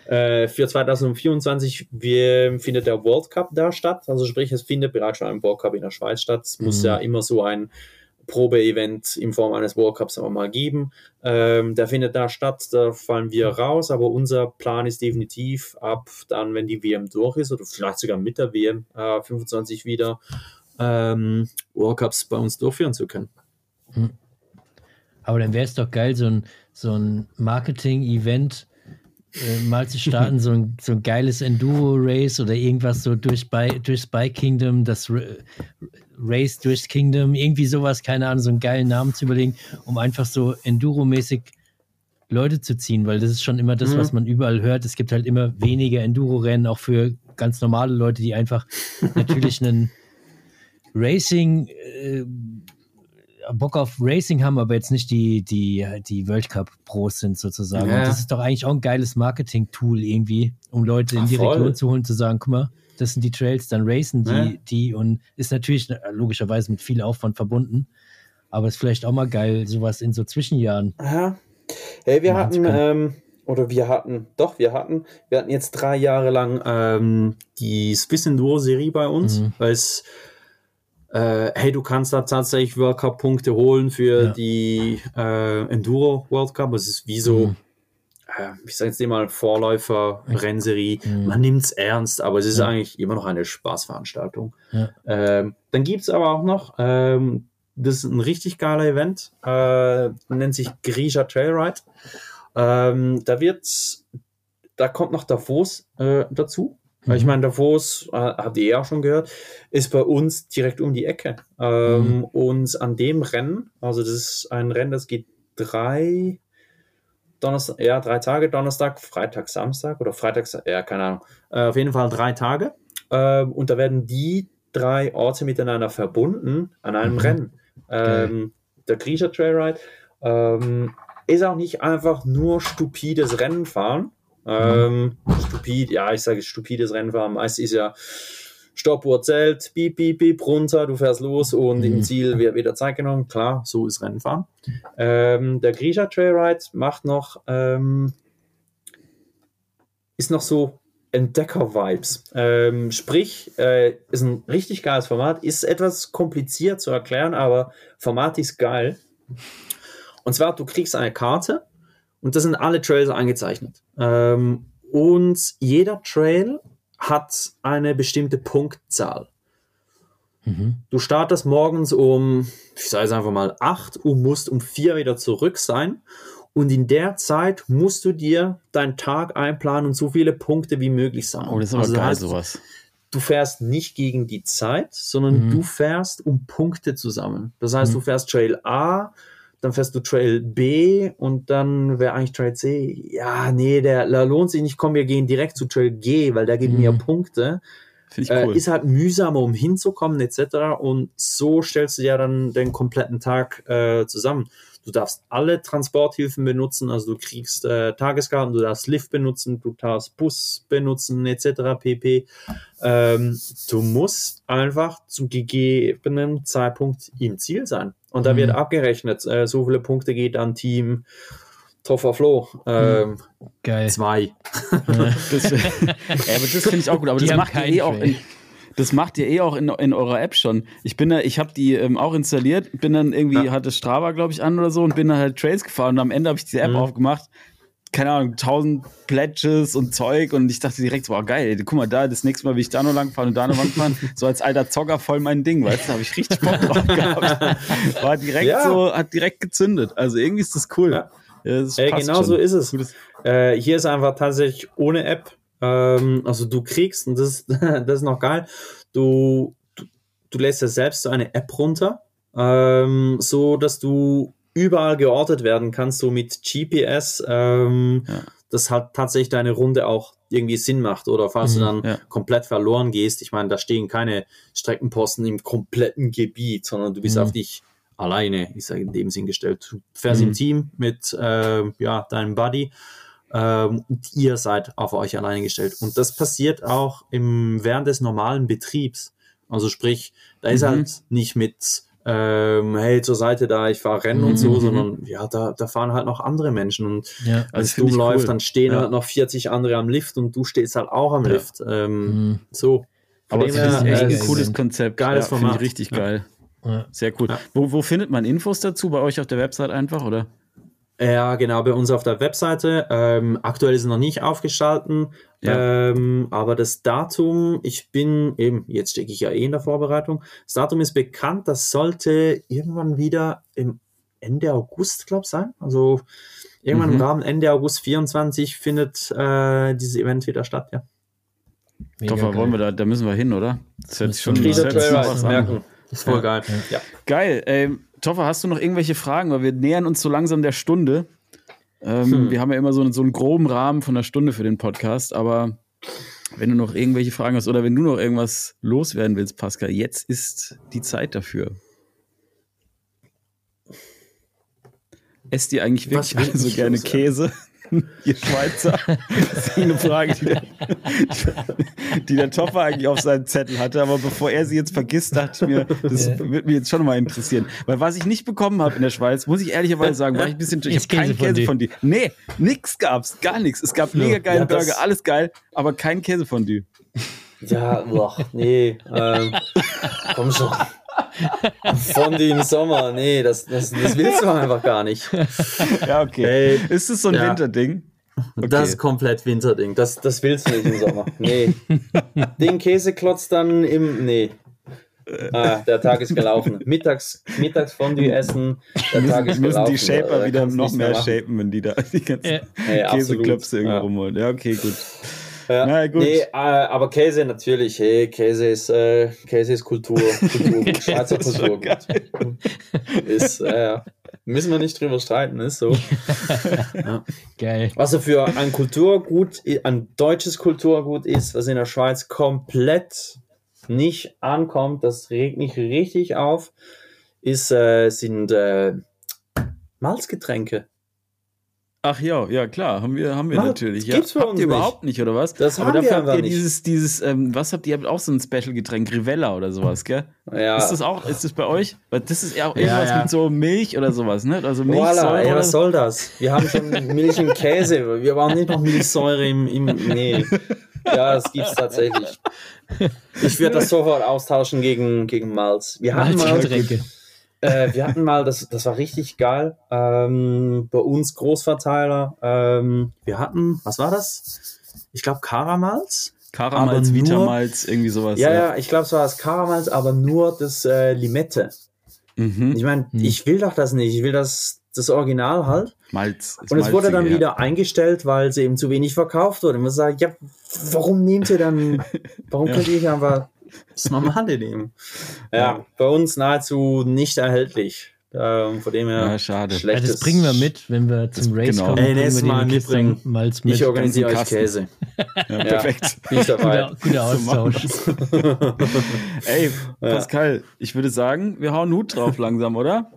S4: Äh, für 2024 wir, findet der World Cup da statt, also sprich, es findet bereits schon ein World Cup in der Schweiz statt. Es muss mhm. ja immer so ein Probe-Event in Form eines World Cups aber mal geben. Ähm, der findet da statt, da fallen wir raus, aber unser Plan ist definitiv ab dann, wenn die WM durch ist oder vielleicht sogar mit der WM äh, 25 wieder ähm, World Cups bei uns durchführen zu können. Hm.
S3: Aber dann wäre es doch geil, so ein, so ein Marketing-Event äh, mal zu starten, so ein, so ein geiles Enduro-Race oder irgendwas so durch, By, durchs Bike Kingdom, das Race durchs Kingdom, irgendwie sowas, keine Ahnung, so einen geilen Namen zu überlegen, um einfach so Enduro-mäßig Leute zu ziehen, weil das ist schon immer das, mhm. was man überall hört. Es gibt halt immer weniger Enduro-Rennen, auch für ganz normale Leute, die einfach natürlich einen Racing, äh, Bock auf Racing haben, aber jetzt nicht die, die, die World Cup Pros sind sozusagen. Ja. Und das ist doch eigentlich auch ein geiles Marketing-Tool irgendwie, um Leute in Ach, die voll. Region zu holen, zu sagen, guck mal, das sind die Trails, dann racen die, ja. die und ist natürlich logischerweise mit viel Aufwand verbunden. Aber ist vielleicht auch mal geil, sowas in so Zwischenjahren.
S4: Ja. Hey, wir hatten, ähm, oder wir hatten, doch, wir hatten, wir hatten jetzt drei Jahre lang ähm, die Swiss Enduro Serie bei uns, mhm. weil es äh, hey, du kannst da tatsächlich World Cup Punkte holen für ja. die äh, Enduro World Cup. Es ist wie so, mhm. äh, ich sage jetzt mal Vorläufer Rennserie. Mhm. Man nimmt es ernst, aber es ist ja. eigentlich immer noch eine Spaßveranstaltung. Ja. Ähm, dann gibt es aber auch noch, ähm, das ist ein richtig geiler Event, äh, nennt sich Grisha Trailride. Ähm, da wird, da kommt noch Davos äh, dazu. Weil ich mhm. meine, Davos, äh, habt ihr ja auch schon gehört, ist bei uns direkt um die Ecke. Ähm, mhm. Und an dem Rennen, also das ist ein Rennen, das geht drei, Donnerstag, ja, drei Tage, Donnerstag, Freitag, Samstag oder Freitag, ja, keine Ahnung. Äh, auf jeden Fall drei Tage. Äh, und da werden die drei Orte miteinander verbunden an einem mhm. Rennen. Ähm, der Griecher Trailride ähm, ist auch nicht einfach nur stupides Rennen fahren, ähm, stupid, ja, ich sage stupides Rennfahren. Meist ist ja Stoppuhr zählt, piep, piep, piep, runter, du fährst los und mhm. im Ziel wird wieder Zeit genommen. Klar, so ist Rennfahren. Ähm, der Grisha Trailride macht noch, ähm, ist noch so Entdecker-Vibes. Ähm, sprich, äh, ist ein richtig geiles Format, ist etwas kompliziert zu erklären, aber Format ist geil. Und zwar, du kriegst eine Karte und das sind alle Trails eingezeichnet. Ähm, und jeder Trail hat eine bestimmte Punktzahl. Mhm. Du startest morgens um, ich sage es einfach mal, 8 und musst um 4 wieder zurück sein. Und in der Zeit musst du dir deinen Tag einplanen und so viele Punkte wie möglich sammeln.
S1: Oh, das ist aber also geil, heißt, sowas.
S4: Du fährst nicht gegen die Zeit, sondern mhm. du fährst, um Punkte zu sammeln. Das heißt, mhm. du fährst Trail A, dann fährst du Trail B und dann wäre eigentlich Trail C. Ja, nee, der, der lohnt sich nicht. Komm, wir gehen direkt zu Trail G, weil der gibt mhm. mir Punkte. Ich äh, cool. Äh, ist halt mühsamer, um hinzukommen, etc. Und so stellst du ja dann den kompletten Tag äh, zusammen. Du darfst alle Transporthilfen benutzen, also du kriegst äh, Tageskarten, du darfst Lift benutzen, du darfst Bus benutzen, etc. pp. Ähm, du musst einfach zum gegebenen Zeitpunkt im Ziel sein. Und da mhm. wird abgerechnet, äh, so viele Punkte geht an Team Toffer Flo. Ähm,
S3: Geil.
S4: Zwei. *laughs*
S1: das, ja, aber das finde ich auch gut. Aber das macht, ihr eh auch in, das macht ihr eh auch in, in eurer App schon. Ich bin da, ich habe die ähm, auch installiert, bin dann irgendwie, ja. hatte Strava, glaube ich, an oder so und bin dann halt Trails gefahren und am Ende habe ich diese App mhm. aufgemacht keine Ahnung, tausend Pledges und Zeug und ich dachte direkt, wow, geil, guck mal da, das nächste Mal will ich da noch lang fahren und da noch lang fahren. *laughs* So als alter Zocker voll mein Ding, weißt du, da habe ich richtig Bock drauf *laughs* gehabt. War direkt ja. so, hat direkt gezündet. Also irgendwie ist das cool. Ja.
S4: Ja, das äh, genau schon. so ist es. Äh, hier ist einfach tatsächlich ohne App. Ähm, also du kriegst, und das, *laughs* das ist noch geil, du, du, du lässt ja selbst so eine App runter, ähm, so dass du überall geortet werden kannst, so mit GPS, ähm, ja. das hat tatsächlich deine Runde auch irgendwie Sinn macht. Oder falls mhm, du dann ja. komplett verloren gehst, ich meine, da stehen keine Streckenposten im kompletten Gebiet, sondern du bist mhm. auf dich alleine, ich sage in dem Sinn gestellt. Du fährst mhm. im Team mit äh, ja, deinem Buddy ähm, und ihr seid auf euch alleine gestellt. Und das passiert auch im, während des normalen Betriebs. Also sprich, da ist mhm. halt nicht mit ähm, hey, zur Seite da, ich fahre Rennen mhm. und so, mhm. sondern ja, da, da fahren halt noch andere Menschen und ja, als du läufst, cool. dann stehen ja. halt noch 40 andere am Lift und du stehst halt auch am ja. Lift. Ähm, mhm. So.
S1: Aber das ist echt ein cooles Konzept. Geiles ja, Format. Ich richtig geil. Sehr cool. Wo, wo findet man Infos dazu? Bei euch auf der Website einfach, oder?
S4: Ja, genau, bei uns auf der Webseite. Ähm, aktuell ist es noch nicht aufgeschalten, ja. ähm, aber das Datum, ich bin eben, jetzt stecke ich ja eh in der Vorbereitung, das Datum ist bekannt, das sollte irgendwann wieder im Ende August, glaube ich, sein. Also irgendwann mhm. im Rahmen Ende August 24 findet äh, dieses Event wieder statt, ja.
S1: Mega Doch, wollen wir da, da müssen wir hin, oder?
S4: Das hört sich schon, das hört sich schon was merken. ist voll geil. Ja.
S1: Geil. Ähm, Toffer, hast du noch irgendwelche Fragen? Weil wir nähern uns so langsam der Stunde. Ähm,
S4: Hm.
S1: Wir haben ja immer so, so einen groben Rahmen von einer Stunde für den Podcast, aber wenn du noch irgendwelche Fragen hast oder wenn du noch irgendwas loswerden willst, Pascal, jetzt ist die Zeit dafür. Esst ihr eigentlich wirklich alle so gerne
S4: loswerden?
S1: Käse? *laughs* Ihr Schweizer? Das ist eine Frage, die der, die der Toffer eigentlich auf seinem Zettel hatte. Aber bevor er sie jetzt vergisst, dachte ich mir, das
S3: Ja.
S1: würde mich jetzt schon mal interessieren. Weil was ich nicht bekommen habe in der Schweiz, muss ich ehrlicherweise sagen, war ich ein bisschen, ich habe
S3: Ist
S1: keinen
S3: Käsefondue.
S1: Käse von dir. Nee, nix gab's, gar nichts. Es gab mega geilen
S4: Ja,
S1: Burger, alles geil, aber kein Käsefondue.
S4: Ja, boah, nee. Ähm, *laughs* komm schon. Fondue im Sommer, nee, das, das, das willst du einfach gar nicht.
S1: Ja, okay.
S4: Ey,
S1: ist es so ein
S4: ja.
S1: Winterding?
S4: Das ist komplett Winterding. Das, das willst du nicht im Sommer. Nee. Den Käseklotz dann im. Nee. Ah, der Tag ist gelaufen. Mittags, Mittagsfondue essen. Der Tag ist
S1: müssen
S4: gelaufen.
S1: die Shaper wieder noch mehr
S4: machen.
S1: shapen, wenn die da die ganzen.
S4: Hey, absolut.
S1: Käseklöpse irgendwo
S4: Ja.
S1: rumholen. Ja, okay, gut.
S4: Ja.
S1: Na gut.
S4: Nee, äh, aber Käse natürlich. Hey, Käse ist, äh, Käse ist Kultur. *laughs* Kultur Schweizer Kultur. Ist, äh, müssen wir nicht drüber streiten, ist so. *laughs*
S3: Geil.
S4: Was für ein Kulturgut, ein deutsches Kulturgut ist, was in der Schweiz komplett nicht ankommt, das regt mich richtig auf, ist, äh, sind äh, Malzgetränke.
S1: Ach ja, ja klar, haben wir, haben wir
S4: Mann,
S1: natürlich.
S4: das
S1: Ja.
S4: gibt's bei
S1: habt
S4: uns
S1: ihr
S4: nicht.
S1: überhaupt nicht, oder was?
S4: Das
S1: Aber
S4: haben wir
S1: dafür habt
S4: einfach
S1: ihr
S4: nicht.
S1: dieses, dieses, ähm, was habt ihr? Ihr habt auch so ein Special-Getränk, Rivella oder sowas, gell?
S4: Ja.
S1: Ist das auch, ist das bei euch? Weil das ist ja auch irgendwas
S4: ja.
S1: mit so Milch oder sowas, ne? Also Milchsäure
S4: Voila, ey, was soll das? Wir haben schon *laughs* Milch und Käse. Wir brauchen nicht noch Milchsäure im, im nee. Ja, das gibt's tatsächlich. Ich würde das sofort austauschen gegen, gegen Malz. Wir hatten mal,
S3: Malzgetränke.
S4: Äh, wir hatten mal, das, das war richtig geil. Ähm, bei uns Großverteiler. Ähm, wir hatten, was war das? Ich glaube Karamalz.
S1: Karamalz,
S4: aber nur-
S1: Vitamalz, irgendwie sowas.
S4: Ja, ja, ich glaube, es war das Karamalz, aber nur das äh, Limette.
S1: Mhm.
S4: Ich meine,
S3: Hm.
S4: ich will doch das nicht. Ich will das, das Original halt.
S1: Malz.
S4: Und es wurde dann
S1: ja.
S4: wieder eingestellt, weil sie eben zu wenig verkauft wurde. Und man sagt, ja, warum nehmt ihr dann, *laughs* warum
S1: Ja.
S4: könnt ihr nicht einfach das Normale nehmen? Ja, bei uns nahezu nicht erhältlich. Ähm, von dem her
S1: Ja, schade.
S3: Ja, das bringen wir mit, wenn wir zum Race
S1: genau.
S3: kommen.
S4: Ey, nächstes Mal mitbringen.
S3: Malz mit.
S4: Ich organisiere euch
S1: Kasten.
S4: Käse.
S1: Ja, perfekt.
S4: Bin ich dabei.
S3: Guter, guter Austausch. *laughs*
S1: Ey. Pascal, ich würde sagen, wir hauen Hut drauf langsam, oder?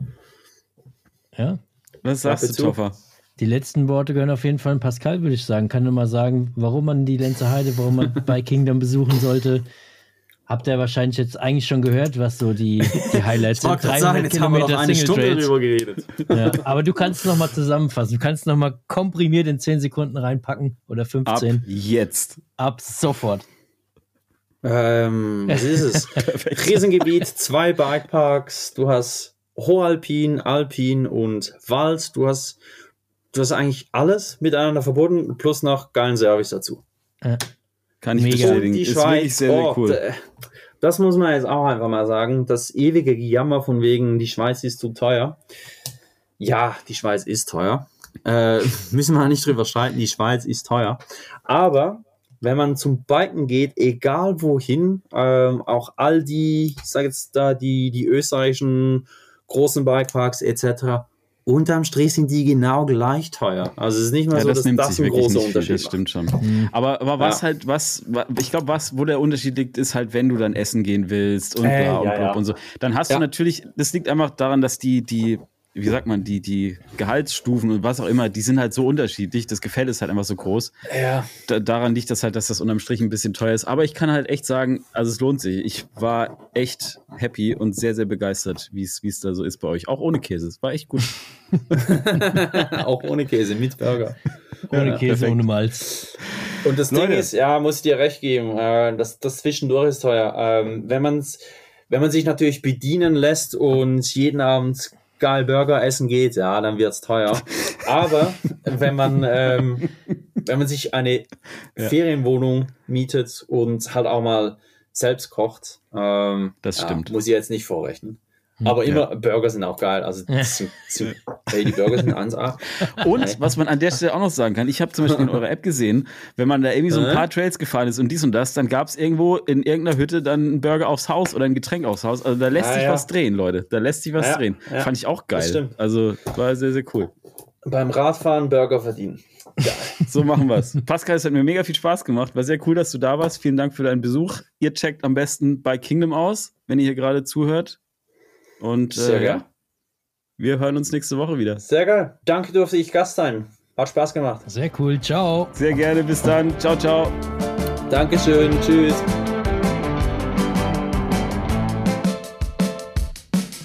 S3: Ja.
S1: Was sagst
S4: Klappe
S1: du. Toffer?
S3: Die letzten Worte gehören auf jeden Fall an Pascal, würde ich sagen. Kann nur mal sagen, warum man die Lenzer Heide, warum man bei Kingdom besuchen sollte. Habt ihr wahrscheinlich jetzt eigentlich schon gehört, was so die, die Highlights
S4: Ich
S3: sind.
S4: wollte gerade sagen, jetzt haben wir noch eine Stunde
S3: Trails.
S4: drüber geredet.
S3: Ja, aber du kannst noch mal zusammenfassen. Du kannst noch mal komprimiert in 10 Sekunden reinpacken oder
S1: Ab
S3: 15.
S1: jetzt.
S3: Ab, sofort.
S4: Ähm, was ist es? *laughs* Riesengebiet, zwei Bikeparks, du hast Hohalpin, Alpin und Wald. Du hast, du hast eigentlich alles miteinander verbunden, plus noch geilen Service dazu.
S1: Kann ich
S3: Mega.
S1: bestätigen.
S4: Die
S1: ist wirklich
S4: Schweiz,
S1: sehr, sehr
S4: oh,
S1: cool.
S4: das muss man jetzt auch einfach mal sagen. Das ewige Gejammer von wegen, die Schweiz ist zu teuer. Ja, die Schweiz ist teuer. Äh, *laughs* müssen wir nicht drüber streiten, die Schweiz ist teuer. Aber wenn man zum Biken geht, egal wohin, ähm, auch all die, ich sage jetzt da, die, die österreichischen großen Bikeparks etc., unterm Strich sind die genau gleich teuer. Also es ist nicht mal
S1: Ja,
S4: so,
S1: das
S4: dass
S1: nimmt
S4: das
S1: sich
S4: ein
S1: wirklich
S4: großer
S1: nicht viel,
S4: Unterschied
S1: das
S4: macht.
S1: stimmt schon.
S3: Mhm.
S1: Aber, aber was
S4: Ja.
S1: halt, was, wa- ich glaube, was, wo der Unterschied liegt, ist halt, wenn du dann essen gehen willst und
S4: Äh,
S1: bla und
S4: ja,
S1: und so. Dann hast
S4: Ja.
S1: du natürlich, das liegt einfach daran, dass die, die, wie sagt man, die, die Gehaltsstufen und was auch immer, die sind halt so unterschiedlich. Das Gefälle ist halt einfach so groß.
S4: Ja.
S1: Da, daran liegt das halt, dass das unterm Strich ein bisschen teuer ist. Aber ich kann halt echt sagen, also es lohnt sich. Ich war echt happy und sehr, sehr begeistert, wie es wie es da so ist bei euch. Auch ohne Käse. Es war echt gut. *laughs*
S4: auch ohne Käse, mit Burger.
S3: Ohne
S4: Ja,
S3: Käse,
S1: perfekt.
S3: ohne Malz.
S4: Und das
S1: Leute.
S4: Ding ist, ja, muss ich dir recht geben, äh, das, das Zwischendurch ist teuer. Ähm, wenn, man's, wenn man sich natürlich bedienen lässt und jeden Abend geil Burger essen geht, ja, dann wird's teuer. Aber *laughs* wenn man, ähm, wenn man sich eine
S1: Ja.
S4: Ferienwohnung mietet und halt auch mal selbst kocht, ähm,
S1: Das
S4: ja,
S1: stimmt.
S4: muss ich jetzt nicht vorrechnen. Aber immer Burger sind auch geil. Also zu, zu, hey, die Burger sind 1A. *laughs*
S1: Und was man an der Stelle auch noch sagen kann, ich habe zum Beispiel in eurer App gesehen, wenn man da irgendwie so ein paar Trails gefahren ist und dies und das, dann gab es irgendwo in irgendeiner Hütte dann einen Burger aufs Haus oder ein Getränk aufs Haus. Also da lässt
S4: Ah,
S1: sich
S4: ja.
S1: was drehen, Leute. Da lässt sich was
S4: Ja,
S1: drehen.
S4: ja.
S1: Fand ich auch
S4: Das
S1: geil.
S4: stimmt.
S1: Also war sehr, sehr cool.
S4: Beim Radfahren Burger verdienen.
S1: So machen wir's. Pascal, es hat mir mega viel Spaß gemacht. War sehr cool, dass du da warst. Vielen Dank für deinen Besuch. Ihr checkt am besten bei Kingdom aus, wenn ihr hier gerade zuhört. Und
S4: Sehr
S1: äh, ja, wir hören uns nächste Woche wieder.
S4: Sehr geil. Danke, durfte ich Gast sein. Hat Spaß gemacht.
S3: Sehr cool. Ciao.
S1: Sehr gerne. Bis dann. Ciao, ciao.
S4: Dankeschön. Tschüss.